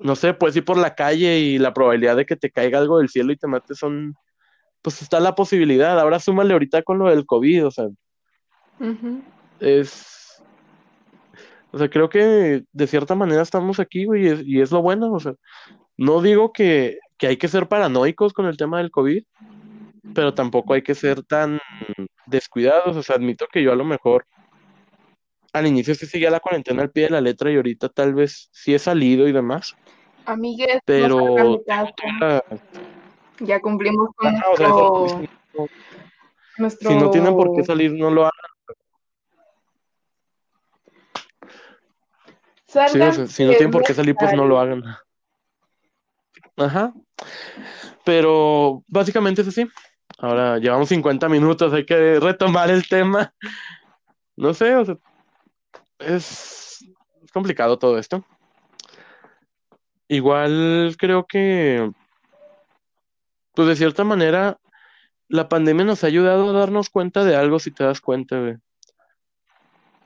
no sé, puedes ir por la calle y la probabilidad de que te caiga algo del cielo y te mate son, pues está la posibilidad. Ahora súmale ahorita con lo del COVID, o sea, es o sea, creo que de cierta manera estamos aquí, güey, y es, y es lo bueno. O sea, no digo que, que hay que ser paranoicos con el tema del COVID, pero tampoco hay que ser tan descuidados. O sea, admito que yo a lo mejor al inicio sí seguía la cuarentena al pie de la letra y ahorita tal vez sí he salido y demás. Amigues, pero ya cumplimos con Nuestro... Si no tienen por qué salir, no lo hagan. Sí, o Salgan sea, si no tienen por qué salir, pues no lo hagan. Ajá. Pero básicamente es así. Ahora llevamos 50 minutos, hay que retomar el tema. No sé, o sea, es, es complicado todo esto. Igual creo que, pues de cierta manera, la pandemia nos ha ayudado a darnos cuenta de algo, si te das cuenta, güey.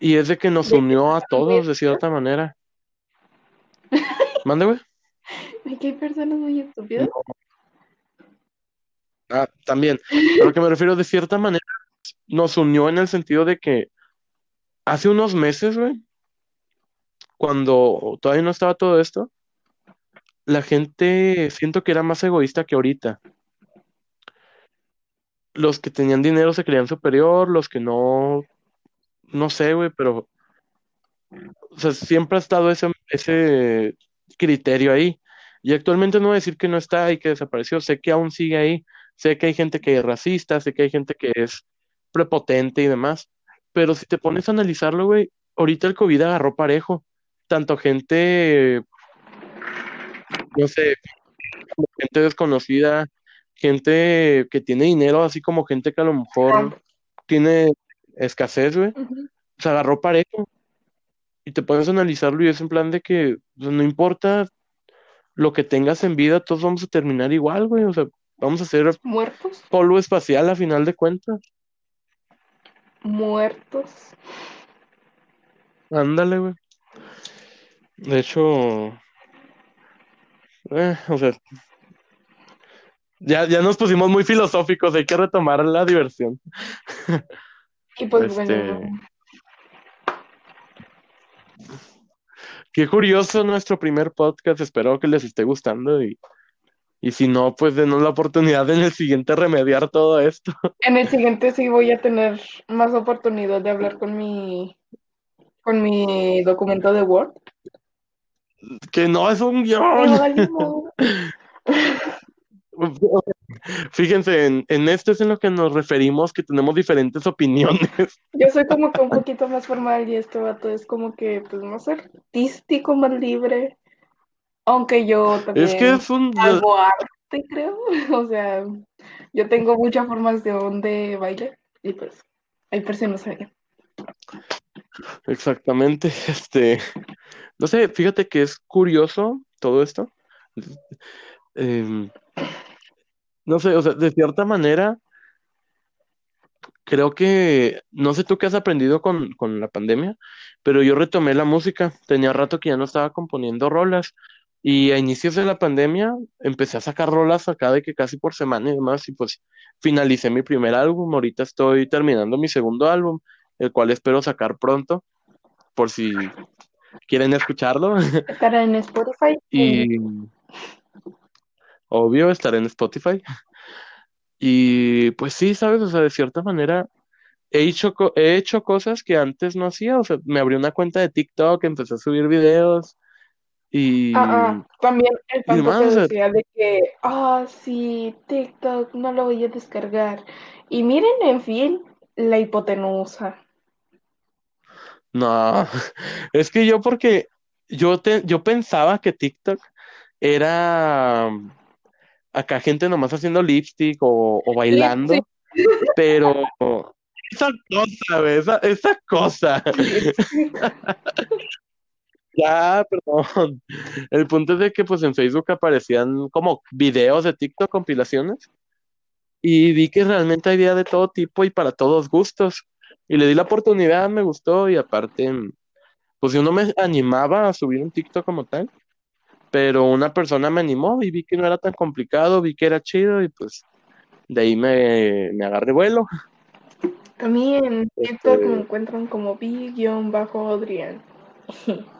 Y es de que nos ¿De qué unió a todos de cierta manera. Mande, güey. <laughs> ¿De que hay personas muy estúpidas? Ah, también. A lo que me refiero de cierta manera, nos unió en el sentido de que hace unos meses, güey, cuando todavía no estaba todo esto, la gente siento que era más egoísta que ahorita. Los que tenían dinero se creían superior, los que no, no sé, güey, pero, o sea, siempre ha estado ese, ese criterio ahí. Y actualmente no voy a decir que no está y que desapareció, sé que aún sigue ahí, sé que hay gente que es racista, sé que hay gente que es prepotente y demás, pero si te pones a analizarlo, güey, ahorita el COVID agarró parejo, tanto gente, no sé, gente desconocida, gente que tiene dinero, así como gente que a lo mejor tiene escasez, güey, se agarró parejo. Y te pones a analizarlo y es en plan de que pues, no importa lo que tengas en vida, todos vamos a terminar igual, güey. O sea, vamos a ser ¿Muertos? polvo espacial a final de cuentas. Muertos. Ándale, güey. De hecho, eh, o sea, ya, ya nos pusimos muy filosóficos, hay que retomar la diversión. Y pues Este, bueno, Qué curioso nuestro primer podcast, espero que les esté gustando y, y si no, pues denos la oportunidad en el siguiente remediar todo esto. <laughs> en el siguiente sí voy a tener más oportunidad de hablar con mi con mi documento de Word. Que no es un guion. modo. <laughs> Fíjense, en, en esto es en lo que nos referimos, que tenemos diferentes opiniones. <laughs> Yo soy como que un poquito más formal y este vato es como que pues más artístico, más libre. Aunque yo también Es que es un... hago arte, creo. <laughs> O sea, yo tengo mucha formación de baile y pues hay personas ahí. Exactamente, <laughs> este, no sé, fíjate que es curioso todo esto. Em, no sé, o sea, de cierta manera, creo que, no sé tú qué has aprendido con, con la pandemia, pero yo retomé la música. Tenía rato que ya no estaba componiendo rolas. Y a inicios de la pandemia empecé a sacar rolas acá de que casi por semana y demás. Y pues finalicé mi primer álbum. Ahorita estoy terminando mi segundo álbum, el cual espero sacar pronto, por si quieren escucharlo. Estará en Spotify. <laughs> Y obvio, estaré en Spotify. <laughs> Y pues sí, ¿sabes? O sea, de cierta manera he hecho, he hecho cosas que antes no hacía. O sea, me abrí una cuenta de TikTok, empecé a subir videos y... Ah, ah, también el Panto decía de que, ah, sí, TikTok, no lo voy a descargar. Y miren, en fin, la hipotenusa. no, <laughs> es que yo porque yo, te, yo pensaba que TikTok era acá gente nomás haciendo lipstick o, o bailando, Sí, pero esa cosa, esa, esa cosa. sí. <laughs> Ya, perdón. El punto es de que pues en Facebook aparecían como videos de TikTok, compilaciones, y vi que realmente había de todo tipo y para todos gustos. Y le di la oportunidad, me gustó, y aparte, pues yo no me animaba a subir un TikTok como tal, pero una persona me animó y vi que no era tan complicado, vi que era chido, y pues de ahí me, me agarré vuelo. A mí en TikTok Este, me encuentran como B-Adrián. <laughs>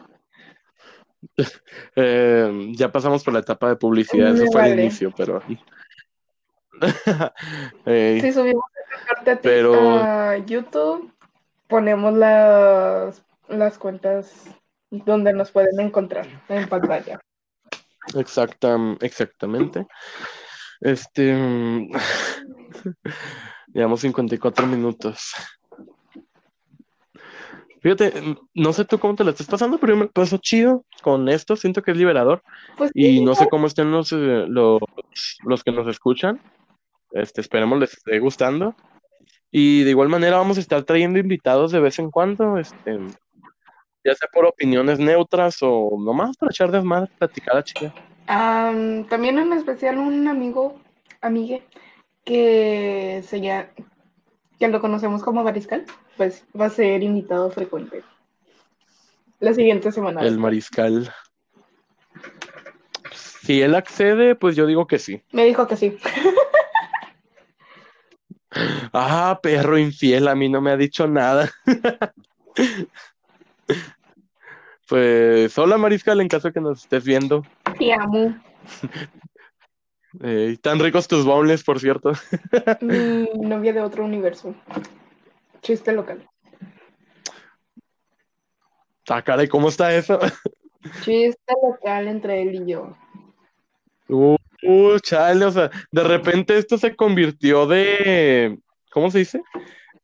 eh, ya pasamos por la etapa de publicidad, eso fue vale. inicio, pero... <laughs> Eh, Si subimos esta parte a, pero a YouTube, ponemos las, las cuentas donde nos pueden encontrar en pantalla. Exacta, exactamente. Este, <laughs> Llevamos 54 minutos. Fíjate, no sé tú cómo te la estás pasando, pero yo me paso chido con esto, siento que es liberador. Pues Y sí, no sé cómo estén los, eh, los, los que nos escuchan. Este, esperemos les esté gustando. Y de igual manera vamos a estar trayendo invitados de vez en cuando, este, ya sea por opiniones neutras o nomás para echar desmadre, platicar a chica. Am, también en especial un amigo, amigue, que se llama, que lo conocemos como Mariscal, pues va a ser invitado frecuente la siguiente semana. El mariscal. Si él accede, pues yo digo que sí. Me dijo que sí. <laughs> Ah, perro infiel, a mí no me ha dicho nada. <laughs> Pues hola Mariscal, en caso de que nos estés viendo. Te amo. <laughs> Eh, tan ricos tus bowls, por cierto. <laughs> Mi novia de otro universo. Chiste local. Ah, caray, ¿cómo está eso? <laughs> Chiste local entre él y yo. Uh, uh, chale, o sea, de repente esto se convirtió de, ¿cómo se dice?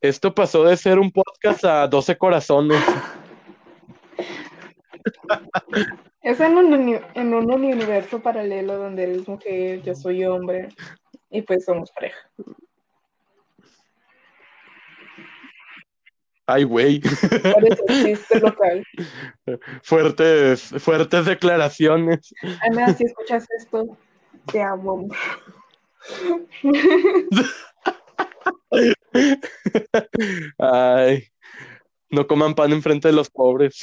Esto pasó de ser un podcast a 12 corazones. Es en un, en un universo paralelo donde él es mujer, yo soy hombre, y pues somos pareja. Ay, güey, local. fuertes, fuertes declaraciones. Ana, si escuchas esto, te amo. Ay, no coman pan enfrente de los pobres.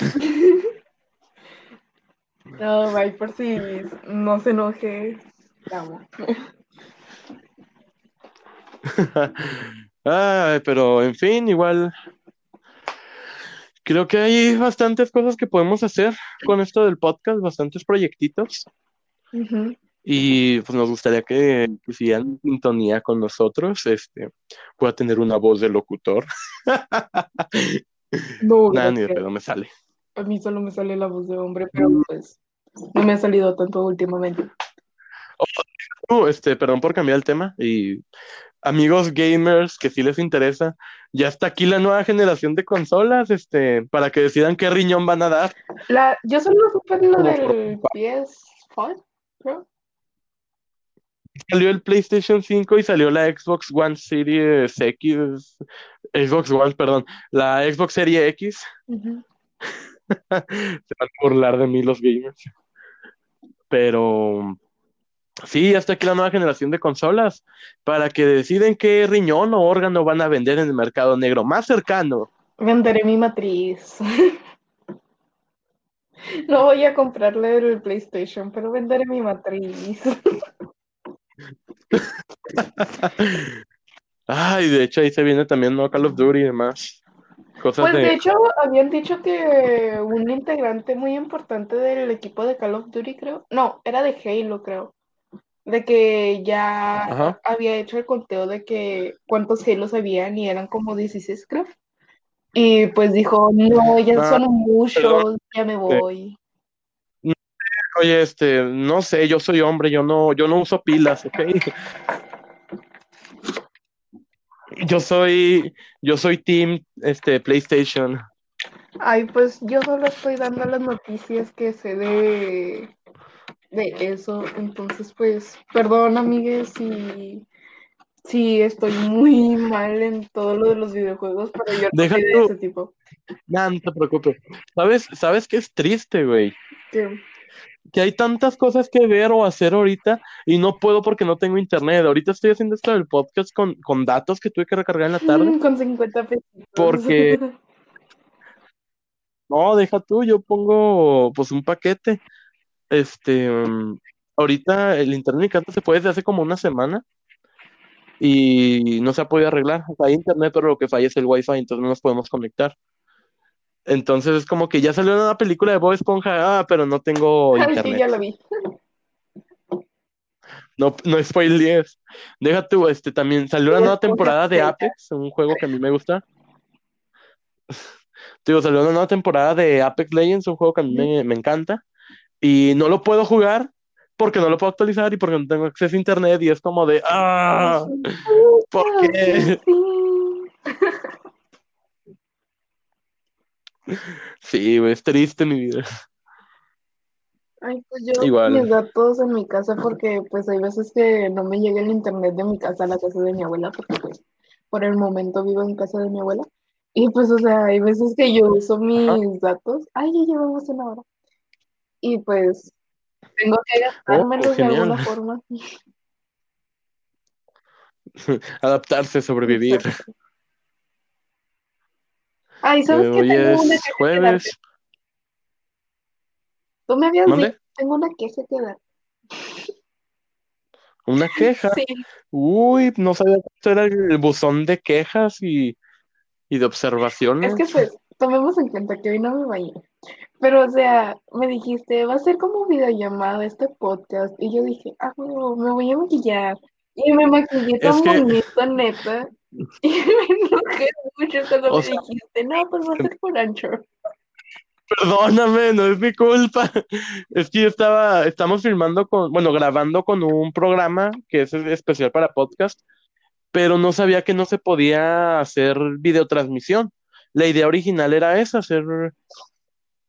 No, bye, por si no se enoje. Amo. <laughs> Ay, pero en fin, igual. Creo que hay bastantes cosas que podemos hacer con esto del podcast, bastantes proyectitos. Y pues nos gustaría que, que siguieran en sintonía con nosotros. Este, pueda tener una voz de locutor. No, <laughs> Nada, ni de pedo me sale. A mí solo me sale la voz de hombre, pero pues no me ha salido tanto últimamente. Uh, este, perdón por cambiar el tema. Y amigos gamers que sí les interesa, ya está aquí la nueva generación de consolas, este, para que decidan qué riñón van a dar. La, yo solo supe lo Como del PS5, creo. Salió el PlayStation 5 y salió la Xbox One Series X, Xbox One, perdón, la Xbox Series X. <laughs> Se van a burlar de mí los gamers. Pero sí, hasta aquí la nueva generación de consolas para que deciden qué riñón o órgano van a vender en el mercado negro más cercano. Venderé mi matriz. <laughs> No voy a comprarle el PlayStation, pero venderé mi matriz. <laughs> Ay, de hecho ahí se viene también ¿no? Call of Duty y demás. Cosas Pues de de... hecho, habían dicho que un integrante muy importante del equipo de Call of Duty, creo, no, era de Halo, creo, de que ya Ajá. había hecho el conteo de que cuántos Halos habían y eran como 16, creo. Y pues dijo, no, ya Ah, son muchos, ya me voy. Oye, este, no sé, yo soy hombre, yo no, yo no uso pilas, ¿ok? Yo soy, yo soy team, este, PlayStation. Ay, pues yo solo estoy dando las noticias que sé de, de eso. Entonces, pues, perdón, amigues, si, si estoy muy mal en todo lo de los videojuegos, pero yo no soy de ese tipo. Nah, no te preocupes. ¿Sabes, sabes qué es triste, güey? Que- Que hay tantas cosas que ver o hacer ahorita y no puedo porque no tengo internet. Ahorita estoy haciendo esto del podcast con, con datos que tuve que recargar en la tarde. <laughs> Con 50 pesos. Porque- No, deja tú, yo pongo pues un paquete. Este, ahorita el internet en mi casa se puede desde hace como una semana y no se ha podido arreglar. O sea, hay internet, pero lo que falla es el wifi, entonces no nos podemos conectar. Entonces es como que ya salió una película de Bob Esponja, ah, pero no tengo Ay, <laughs> sí, ya la vi. No, no spoilees. Deja tú, este también salió una nueva temporada de. Apex, un juego que a mí me gusta. Digo, salió una nueva temporada de Apex Legends, un juego que a mí me, me encanta. Y no lo puedo jugar porque no lo puedo actualizar y porque no tengo acceso a internet y es como de, ah, ¿por qué? <laughs> <laughs> Sí, güey, es triste mi vida. Ay, pues yo Igual. mis datos en mi casa porque pues hay veces que no me llega el internet de mi casa a la casa de mi abuela porque pues por el momento vivo en casa de mi abuela. Y pues o sea, hay veces que yo uso mis datos. Ay, ya llevamos una hora. Y pues tengo que gastármelos de alguna forma. <laughs> Adaptarse, sobrevivir. Exacto. Ay, ¿sabes Eh, qué? hoy Tengo una es queja que jueves. Tú me habías ¿Mande? dicho, tengo una queja que dar. <laughs> Una queja. Sí, Uy, no sabía que esto era el buzón de quejas y, y de es observaciones. que pues tomemos en cuenta que hoy no me bañé. Pero, o sea, me dijiste, va a ser como videollamada este podcast. Y yo dije, ah, no, me voy a maquillar. Y me maquillé tan Es que- bonito, neta. Y <laughs> me enojé mucho cuando O me sea- dijiste, no, pues va a ser por Anchor. Perdóname, no es mi culpa. Es que yo estaba, estamos filmando con, bueno, grabando con un programa que es especial para podcast, pero no sabía que no se podía hacer videotransmisión. La idea original era esa, hacer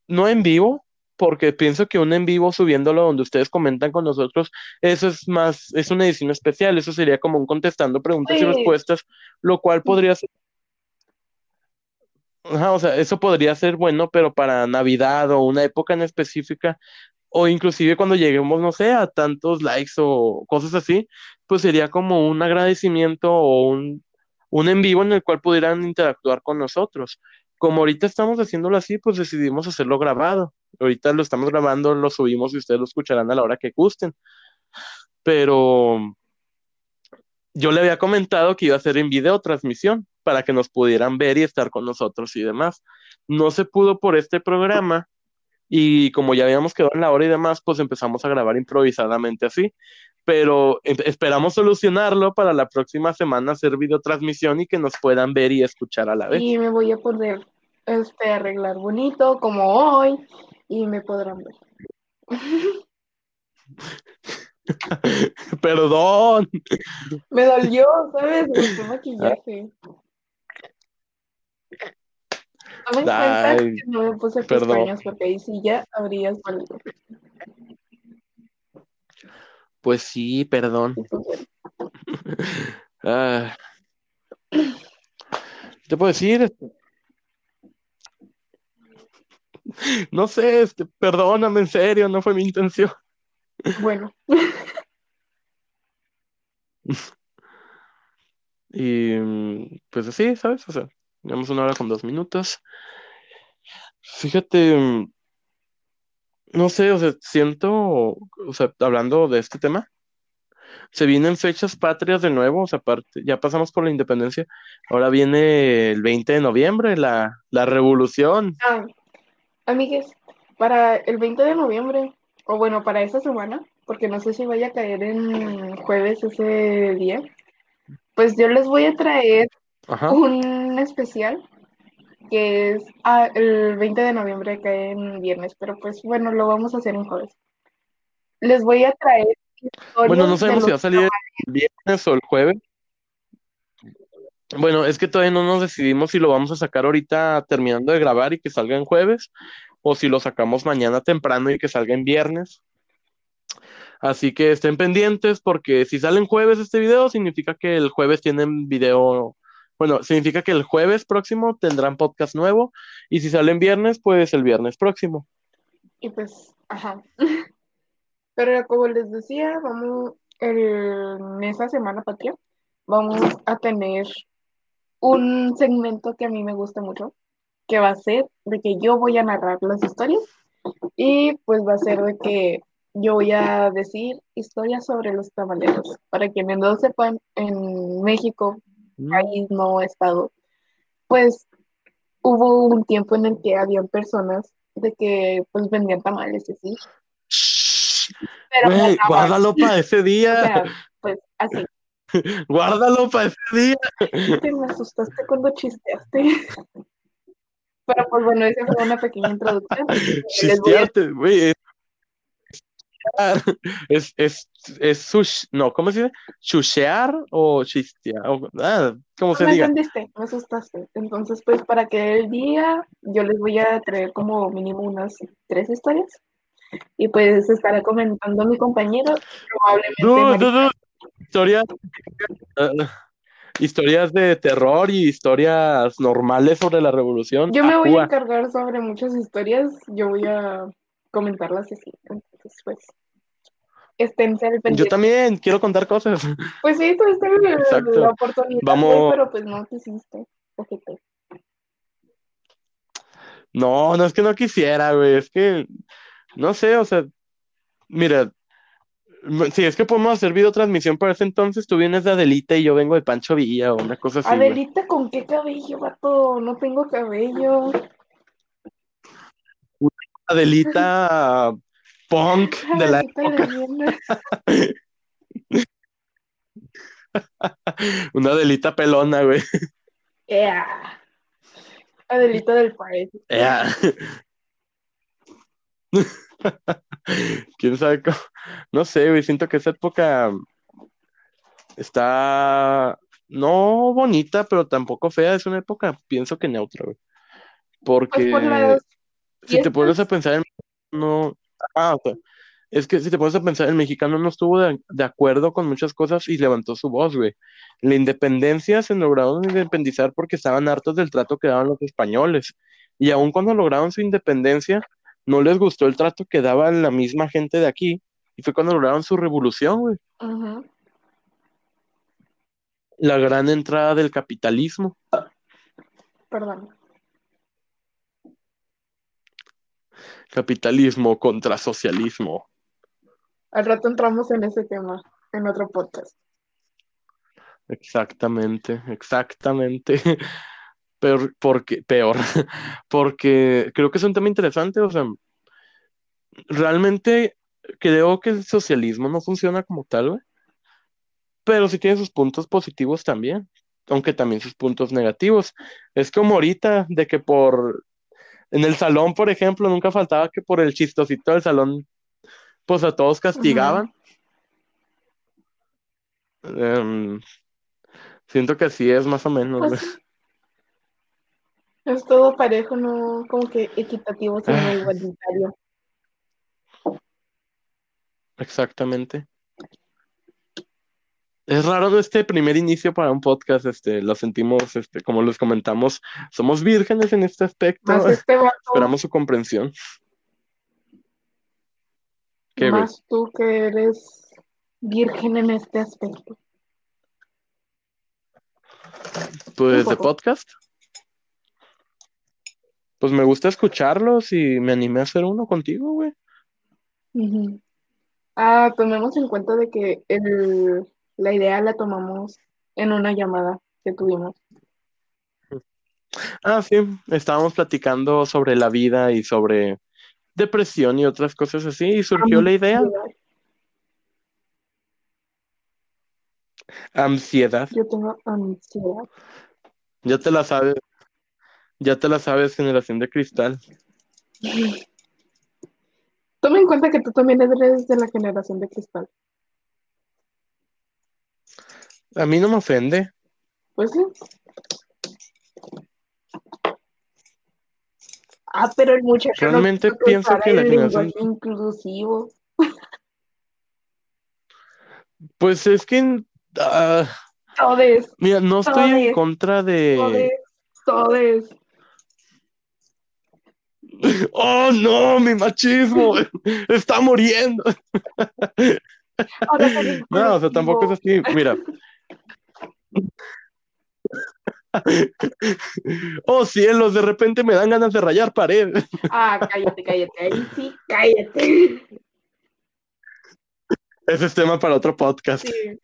no en vivo, porque pienso que un en vivo subiéndolo donde ustedes comentan con nosotros, eso es más, es una edición especial, eso sería como un contestando preguntas y Pues- respuestas, lo cual podría ser Ajá, o sea, eso podría ser bueno, pero para Navidad o una época en específica, o inclusive cuando lleguemos, no sé, a tantos likes o cosas así, pues sería como un agradecimiento o un, un en vivo en el cual pudieran interactuar con nosotros. Como ahorita estamos haciéndolo así, pues decidimos hacerlo grabado. Ahorita lo estamos grabando, lo subimos y ustedes lo escucharán a la hora que gusten. Pero yo le había comentado que iba a ser en video transmisión para que nos pudieran ver y estar con nosotros y demás. No se pudo por este programa y como ya habíamos quedado en la hora y demás, pues empezamos a grabar improvisadamente así. Pero em- esperamos solucionarlo para la próxima semana hacer videotransmisión y que nos puedan ver y escuchar a la vez. Y me voy a poder este, arreglar bonito como hoy y me podrán ver. <laughs> Perdón. Me dolió, ¿sabes? Me maquillaje. Cuenta Ay, que no me puse perdón. pestañas porque ahí sí ya habrías valido. Pues sí, perdón. Pues, <laughs> Ah. ¿Te puedo decir? <laughs> No sé, este, perdóname, en serio, no fue mi intención. Bueno, <laughs> Y pues así, ¿sabes? O sea, llevamos una hora con dos minutos. Fíjate, no sé, o sea, siento, o sea, hablando de este tema, se vienen fechas patrias de nuevo, o sea, aparte, ya pasamos por la independencia, ahora viene el 20 de noviembre, la, la revolución. ah, amigues, para el 20 de noviembre, o bueno, para esa semana, porque no sé si vaya a caer en jueves ese día, pues yo les voy a traer Ajá. un especial que es ah, el 20 de noviembre cae en viernes, pero pues bueno, lo vamos a hacer en jueves. Les voy a traer Bueno, no sabemos si va a salir el viernes o el jueves. Bueno, es que todavía no nos decidimos si lo vamos a sacar ahorita terminando de grabar y que salga en jueves, o si lo sacamos mañana temprano y que salga en viernes. Así que estén pendientes porque si sale en jueves este video, significa que el jueves tienen video, bueno, significa que el jueves próximo tendrán podcast nuevo y si sale en viernes, pues el viernes próximo. Y pues, ajá. <laughs> Pero como les decía, vamos, en esa semana patria, vamos a tener un segmento que a mí me gusta mucho, que va a ser de que yo voy a narrar las historias y pues va a ser de que yo voy a decir historias sobre los tamaleros. Para quienes no sepan, en México, país no estado, pues hubo un tiempo en el que habían personas de que pues vendían tamales y así. Pero mataban. guárdalo para ese O día, sea, pues así. <laughs> guárdalo para ese día. Te me asustaste cuando chisteaste. <laughs> Pero pues bueno, esa fue una pequeña introducción. A- Chistearte, güey. es, es, es sush, no, ¿cómo se dice? Chushear o chistear, o, ah, ¿cómo se me diga? entendiste, me asustaste. Entonces, pues para que el día yo les voy a traer como mínimo unas tres historias. Y pues estará comentando mi compañero, probablemente. No, Marisa. no, no. Historias, historias de terror y historias normales sobre la revolución. Yo me voy a encargar sobre muchas historias, yo voy a comentarlas así. Entonces, pues, Yo también quiero contar cosas. Pues sí, tuviste la, oportunidad, Vamos. pero pues no quisiste. ojete. No, no es que no quisiera, güey, es que, no sé, o sea, mira, si es que podemos hacer videotransmisión para ese entonces, tú vienes de Adelita y yo vengo de Pancho Villa o una cosa así. Adelita, ¿con qué cabello, vato? No tengo cabello. Adelita punk de la Adelita época, <laughs> una Adelita pelona, güey. Ea. Adelita del Pride. Ea. <laughs> <laughs> ¿Quién sabe cómo? No sé, güey, siento que esa época está no bonita, pero tampoco fea, es una época, pienso que neutra, güey. Pues por Porque las si te pones a pensar en no, ah, o sea, es que si te pones a pensar, el mexicano no estuvo de, de acuerdo con muchas cosas y levantó su voz, güey. La independencia se lograron independizar porque estaban hartos del trato que daban los españoles. Y aun cuando lograron su independencia, no les gustó el trato que daban la misma gente de aquí. Y fue cuando lograron su revolución, güey. Ujú. La gran entrada del capitalismo. Perdón. Capitalismo contra socialismo. Al rato entramos en ese tema, en otro podcast. Exactamente, exactamente. <laughs> Peor, porque, peor, <laughs> porque creo que es un tema interesante, o sea, realmente creo que el socialismo no funciona como tal, güey, pero sí tiene sus puntos positivos también, aunque también sus puntos negativos. Es como ahorita, de que por, en el salón, por ejemplo, nunca faltaba que por el chistosito del salón, pues a todos castigaban. Em, siento que así es más o menos, Pues es todo parejo, no como que equitativo, sino Ah. igualitario. Exactamente. Es raro este primer inicio para un podcast, este, lo sentimos, este, como les comentamos, somos vírgenes en este aspecto, este esperamos su comprensión. ¿Qué, más tú que eres virgen en este aspecto. Pues de podcast. Pues me gusta escucharlos y me animé a hacer uno contigo, güey. Ujú. Ah, tomemos en cuenta de que el, la idea la tomamos en una llamada que tuvimos. Ah, sí, estábamos platicando sobre la vida y sobre depresión y otras cosas así, y surgió la idea, ansiedad. Yo tengo ansiedad. Ya te la sabes, ya te la sabes, generación de cristal. Toma en cuenta que tú también eres de la generación de cristal. A mí no me ofende. Pues sí. Ah, pero el muchacho no Realmente quiso pienso que la generación- inclusivo. Pues es que, ah, Todes, mira, no estoy en contra de... todes, todes. ¡Oh, no! ¡Mi machismo! ¡Está muriendo! No, o sea, tampoco es así. Mira. Oh, cielos, de repente me dan ganas de rayar pared. Ah, cállate, cállate. Ahí sí, cállate. Ese es tema para otro podcast. Sí.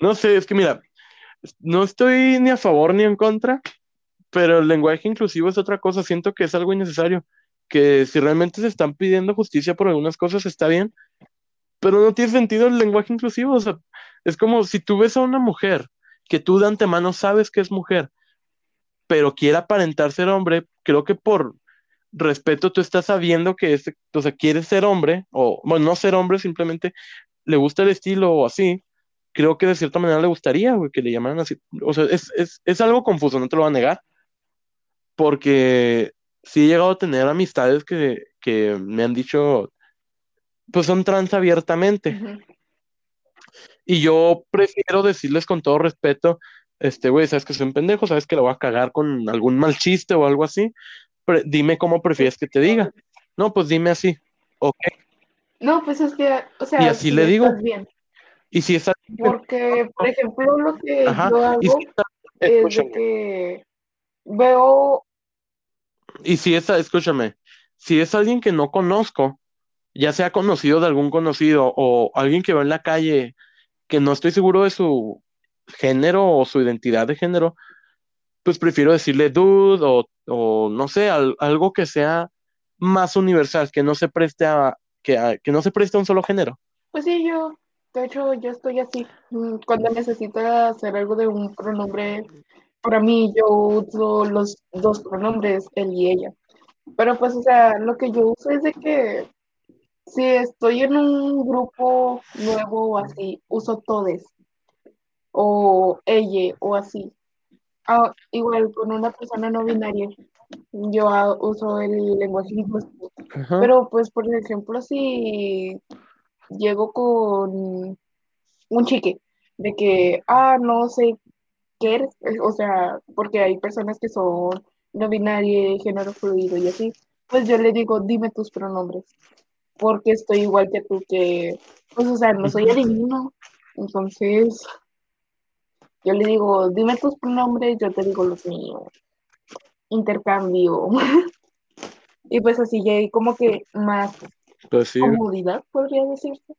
No sé, es que mira, no estoy ni a favor ni en contra, pero el lenguaje inclusivo es otra cosa. Siento que es algo innecesario. Que si realmente se están pidiendo justicia por algunas cosas, está bien, pero no tiene sentido el lenguaje inclusivo. O sea, es como si tú ves a una mujer que tú de antemano sabes que es mujer, pero quiere aparentar ser hombre, creo que por respeto, tú estás sabiendo que es, o sea, quieres ser hombre, o bueno, no ser hombre, simplemente le gusta el estilo o así. Creo que de cierta manera le gustaría, güey, que le llamaran así. O sea, es, es, es algo confuso, no te lo voy a negar. Porque sí he llegado a tener amistades que, que me han dicho, pues son trans abiertamente. Y yo prefiero decirles con todo respeto, este, güey, sabes que soy un pendejo, sabes que lo voy a cagar con algún mal chiste o algo así. Pre- dime cómo prefieres que te diga. No, pues dime así. Ok. No, pues es que, o sea, Y así sí le digo. bien. Y si es alguien que- Porque, por ejemplo, lo que Ajá, yo hago si está- es de que veo, y si es, escúchame, si es alguien que no conozco, ya sea conocido de algún conocido o alguien que va en la calle que no estoy seguro de su género o su identidad de género, pues prefiero decirle dude o, o no sé, al- algo que sea más universal, que no se preste a, que, que no se preste a un solo género. pues sí, yo, de hecho, yo estoy así. Mm, Cuando necesito hacer algo de un pronombre, para mí yo uso los dos pronombres, él y ella. Pero pues, o sea, lo que yo uso es de que si estoy en un grupo nuevo o así, uso todes o ella o así. Ah, igual con una persona no binaria, yo uso el lenguaje inclusivo. Ajá. Pero pues, por ejemplo, si llego con un chique de que, ah, no sé qué eres, eh, o sea, porque hay personas que son no binarias, género fluido y así, pues yo le digo, dime tus pronombres, porque estoy igual que tú, que, pues, o sea, no soy adivino, entonces yo le digo, dime tus pronombres, yo te digo los míos, intercambio, <laughs> y pues así ya hay como que más Pues sí. comodidad, podría decirse.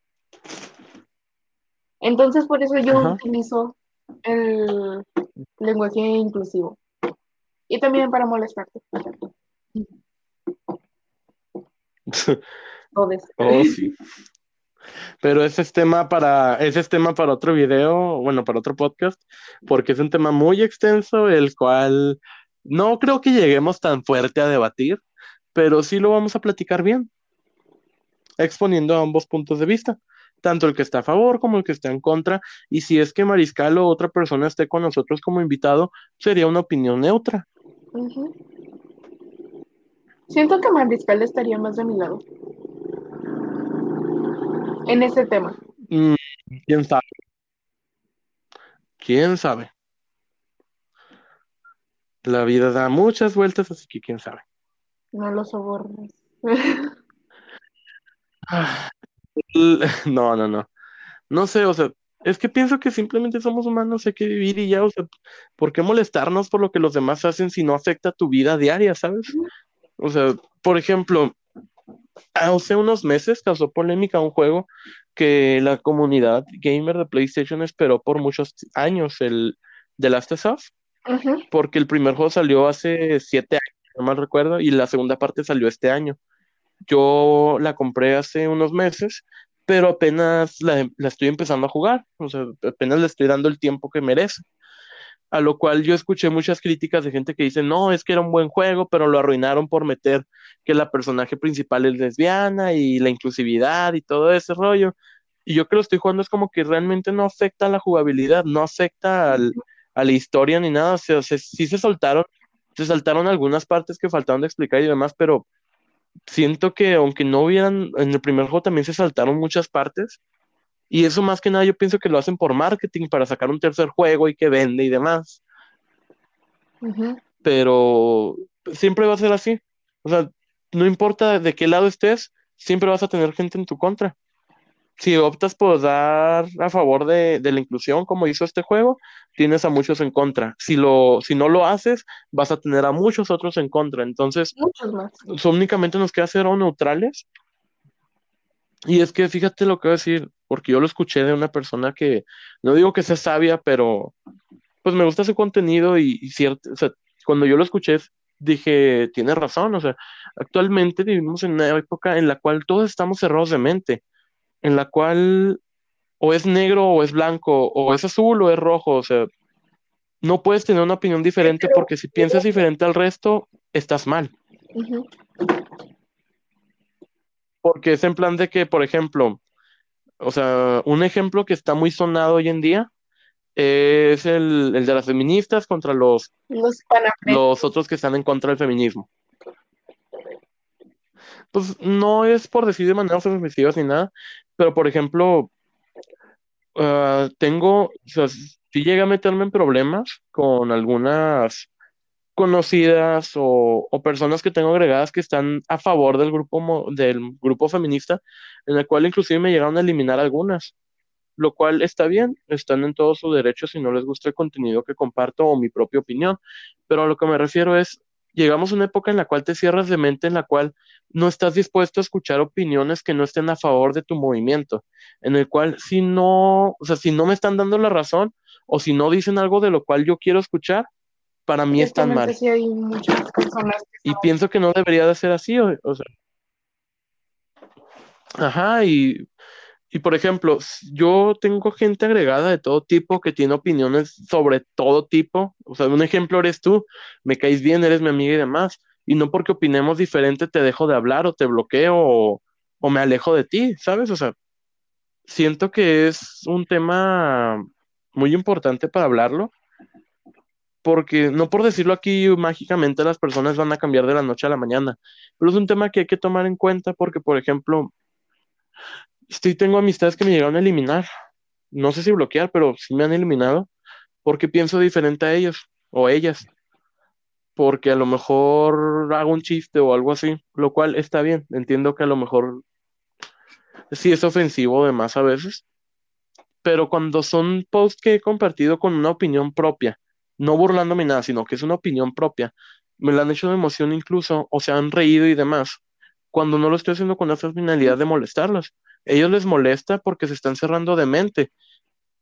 Entonces, por eso yo Ajá. utilizo el lenguaje inclusivo. Y también para molestarte. <laughs> Oh, sí. Pero ese es tema para, ese es tema para otro video, bueno, para otro podcast, porque es un tema muy extenso, el cual no creo que lleguemos tan fuerte a debatir, pero sí lo vamos a platicar bien, exponiendo ambos puntos de vista, tanto el que está a favor como el que está en contra, y si es que Mariscal o otra persona esté con nosotros como invitado, sería una opinión neutra. Siento que Mariscal estaría más de mi lado. En ese tema. Mm, ¿quién sabe? ¿Quién sabe? La vida da muchas vueltas, así que quién sabe. No lo sobornes. Ah, <laughs> No, no, no. No sé, o sea, es que pienso que simplemente somos humanos, hay que vivir y ya, o sea, ¿por qué molestarnos por lo que los demás hacen si no afecta tu vida diaria, ¿sabes? O sea, por ejemplo, hace unos meses causó polémica un juego que la comunidad gamer de PlayStation esperó por muchos años, el The Last of Us, porque el primer juego salió hace siete años, no mal recuerdo, y la segunda parte salió este año. Yo la compré hace unos meses, pero apenas la, la estoy empezando a jugar, o sea, apenas le estoy dando el tiempo que merece. A lo cual yo escuché muchas críticas de gente que dice, no, es que era un buen juego, pero lo arruinaron por meter que la personaje principal es lesbiana y la inclusividad y todo ese rollo. Y yo que lo estoy jugando es como que realmente no afecta a la jugabilidad, no afecta al- a la historia ni nada. O sea, se- sí se soltaron, se saltaron algunas partes que faltaron de explicar y demás, pero siento que aunque no hubieran, en el primer juego también se saltaron muchas partes. Y eso más que nada yo pienso que lo hacen por marketing, para sacar un tercer juego y que vende y demás. Pero siempre va a ser así. O sea, no importa de qué lado estés, siempre vas a tener gente en tu contra. Si optas por dar a favor de, de la inclusión, como hizo este juego, tienes a muchos en contra. Si lo, si no lo haces, vas a tener a muchos otros en contra. Entonces, Muchos más. únicamente nos queda ser o neutrales. Y es que fíjate lo que voy a decir, porque yo lo escuché de una persona que, no digo que sea sabia, pero pues me gusta su contenido y, y cierto, o sea, cuando yo lo escuché dije, tiene razón, o sea, actualmente vivimos en una época en la cual todos estamos cerrados de mente, en la cual o es negro o es blanco, o es azul o es rojo, o sea, no puedes tener una opinión diferente porque si piensas diferente al resto, estás mal. Porque es en plan de que, por ejemplo, o sea, un ejemplo que está muy sonado hoy en día es el, el de las feministas contra los, Los los otros que están en contra del feminismo. Pues no es por decir de manera ofensiva ni nada, pero por ejemplo, ah, tengo, o sea, si llega a meterme en problemas con algunas conocidas o, personas que tengo agregadas que están a favor del grupo, del grupo feminista, en el cual inclusive me llegaron a eliminar algunas, lo cual está bien, están en todo su derecho si no les gusta el contenido que comparto o mi propia opinión, pero a lo que me refiero es, llegamos a una época en la cual te cierras de mente, en la cual no estás dispuesto a escuchar opiniones que no estén a favor de tu movimiento, en el cual si no, o sea, si no me están dando la razón o si no dicen algo de lo cual yo quiero escuchar, para mí están mal. sí hay muchas personas que Y pienso que no debería de ser así, o, o sea, ajá, y, y por ejemplo, yo tengo gente agregada de todo tipo que tiene opiniones sobre todo tipo, o sea, un ejemplo eres tú, me caes bien, eres mi amiga y demás, y no porque opinemos diferente te dejo de hablar o te bloqueo o me alejo de ti, ¿sabes? O sea, siento que es un tema muy importante para hablarlo. Porque no por decirlo aquí mágicamente las personas van a cambiar de la noche a la mañana, pero es un tema que hay que tomar en cuenta porque, por ejemplo, sí tengo amistades que me llegaron a eliminar, no sé si bloquear, pero sí me han eliminado porque pienso diferente a ellos o ellas, porque a lo mejor hago un chiste o algo así, lo cual está bien, entiendo que a lo mejor sí es ofensivo de más a veces, pero cuando son posts que he compartido con una opinión propia, no burlándome nada, sino que es una opinión propia, me la han hecho de emoción incluso, o se han reído y demás, cuando no lo estoy haciendo con esa finalidad de molestarlos. Ellos les molesta porque se están cerrando de mente.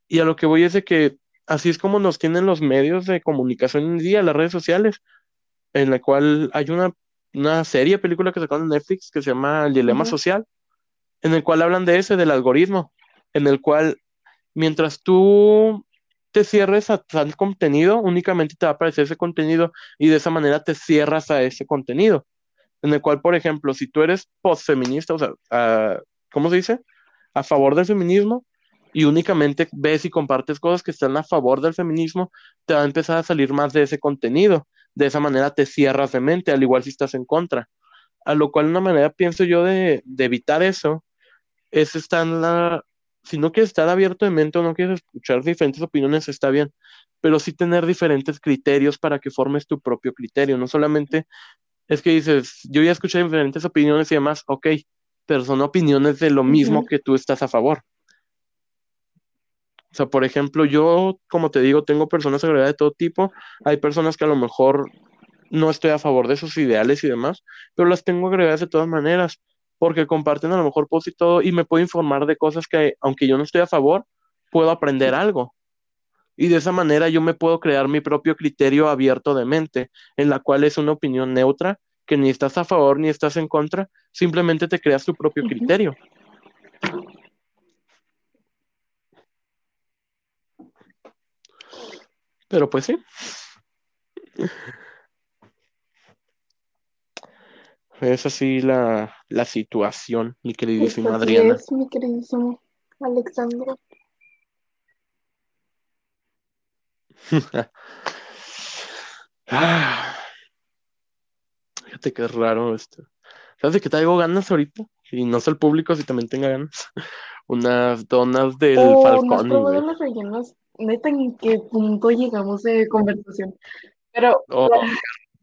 Y a lo que voy es de que así es como nos tienen los medios de comunicación en día, las redes sociales, en la cual hay una, una serie, película que sacaron en Netflix que se llama El Dilema. Social, en el cual hablan de ese, del algoritmo, en el cual mientras tú te cierres a tal contenido, únicamente te va a aparecer ese contenido y de esa manera te cierras a ese contenido. En el cual, por ejemplo, si tú eres postfeminista, o sea, ah, ¿cómo se dice? A favor del feminismo y únicamente ves y compartes cosas que están a favor del feminismo, te va a empezar a salir más de ese contenido. De esa manera te cierras de mente, al igual si estás en contra. A lo cual una manera, pienso yo, de, evitar eso es estar la... Si no quieres estar abierto de mente o no quieres escuchar diferentes opiniones, está bien, pero sí tener diferentes criterios para que formes tu propio criterio. No solamente es que dices, yo ya escuché diferentes opiniones y demás, ok, pero son opiniones de lo mismo que tú estás a favor. O sea, por ejemplo, yo, como te digo, tengo personas agregadas de todo tipo. Hay personas que a lo mejor no estoy a favor de sus ideales y demás, pero las tengo agregadas de todas maneras, porque comparten a lo mejor post y todo, y me puedo informar de cosas que, aunque yo no estoy a favor, puedo aprender algo. Y de esa manera yo me puedo crear mi propio criterio abierto de mente, en la cual es una opinión neutra, que ni estás a favor ni estás en contra, simplemente te creas tu propio criterio. Pero pues sí, es así la, la situación, mi queridísima así Adriana. es, mi queridísimo Alexandro. <laughs> Ah, fíjate que es raro esto. ¿Sabes de qué traigo ganas ahorita? Y no sé el público si también tenga ganas. <laughs> Unas donas del Oh, ¿no has Falconi, probado güey. las rellenas? Neta, ¿en qué punto llegamos de conversación? Pero Oh,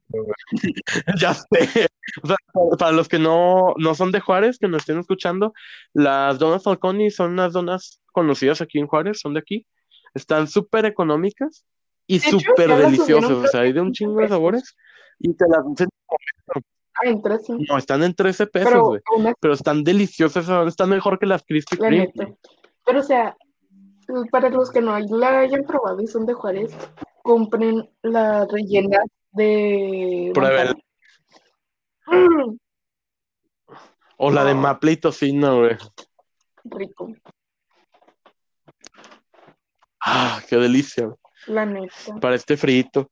<laughs> ya sé. O sea, para- los que no, no son de Juárez, que nos estén escuchando, las donas Falconi son unas donas conocidas aquí en Juárez, son de aquí. Están súper económicas y súper deliciosas. O sea, que hay de un 15 chingo de sabores y te las dicen. Ah, en tres, sí. No, están en 13 pesos, Pero güey. así, Pero están deliciosas, están mejor que las Krispy Kreme. Pero, o sea, para los que no la hayan probado y son de Juárez, compren la rellena de Pruébela. Mm, <gasps> O la de no, maple y tocino, güey. rico, Ah, qué delicia, güey. la neta. Para este frito.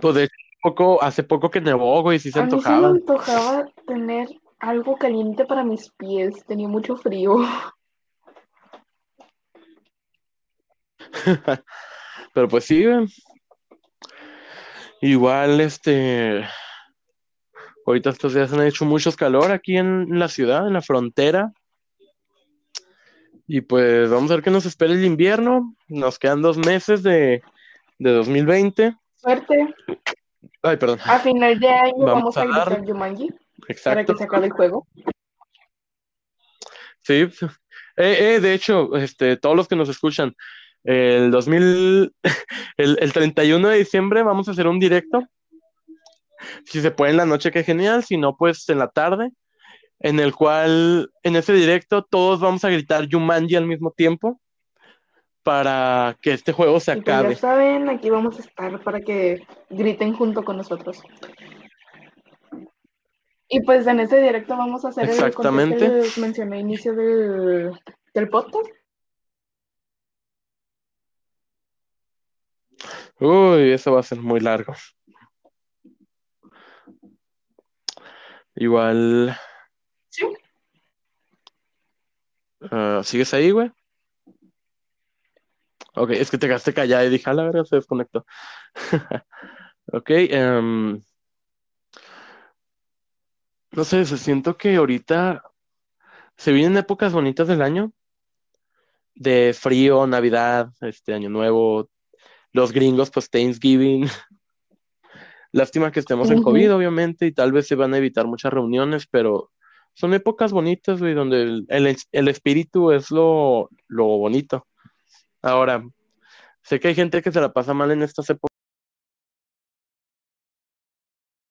Pues de poco, hace poco que nevó, güey, sí se A mí se me antojaba. antojaba tener algo caliente para mis pies. Tenía mucho frío. <laughs> Pero pues sí, güey. Igual, este, ahorita estos días han hecho muchos calor aquí en la ciudad, en la frontera. Y pues vamos a ver qué nos espera el invierno. Nos quedan dos meses de, de 2020. Suerte. Ay, perdón. A final de año Vamos vamos, a a dar- gritar Jumanji para que se acabe el juego. Sí. Eh, eh, de hecho, este, todos los que nos escuchan, el 2000, <laughs> el, el 31 de diciembre vamos a hacer un directo. Si se puede en la noche, qué genial. Si no, pues en la tarde. En el cual, en ese directo, todos vamos a gritar Jumanji al mismo tiempo para que este juego se Y pues acabe. ya saben, aquí vamos a estar para que griten junto con nosotros. Y pues en este directo vamos a hacer el Exactamente. que les mencioné al inicio del, del podcast. Uy, eso va a ser muy largo. Igual, Sí. ah, ¿sigues ahí, güey? Ok, es que te quedaste callada y dije, a la verga, se desconectó. <laughs> Ok, em, no sé, se- siento que ahorita se vienen épocas bonitas del año, de frío, Navidad, este Año Nuevo, los gringos, pues Thanksgiving. <laughs> Lástima que estemos en. COVID, obviamente, y tal vez se van a evitar muchas reuniones, pero son épocas bonitas, güey, donde el, el, el espíritu es lo, lo bonito. Ahora, sé que hay gente que se la pasa mal en estas épocas.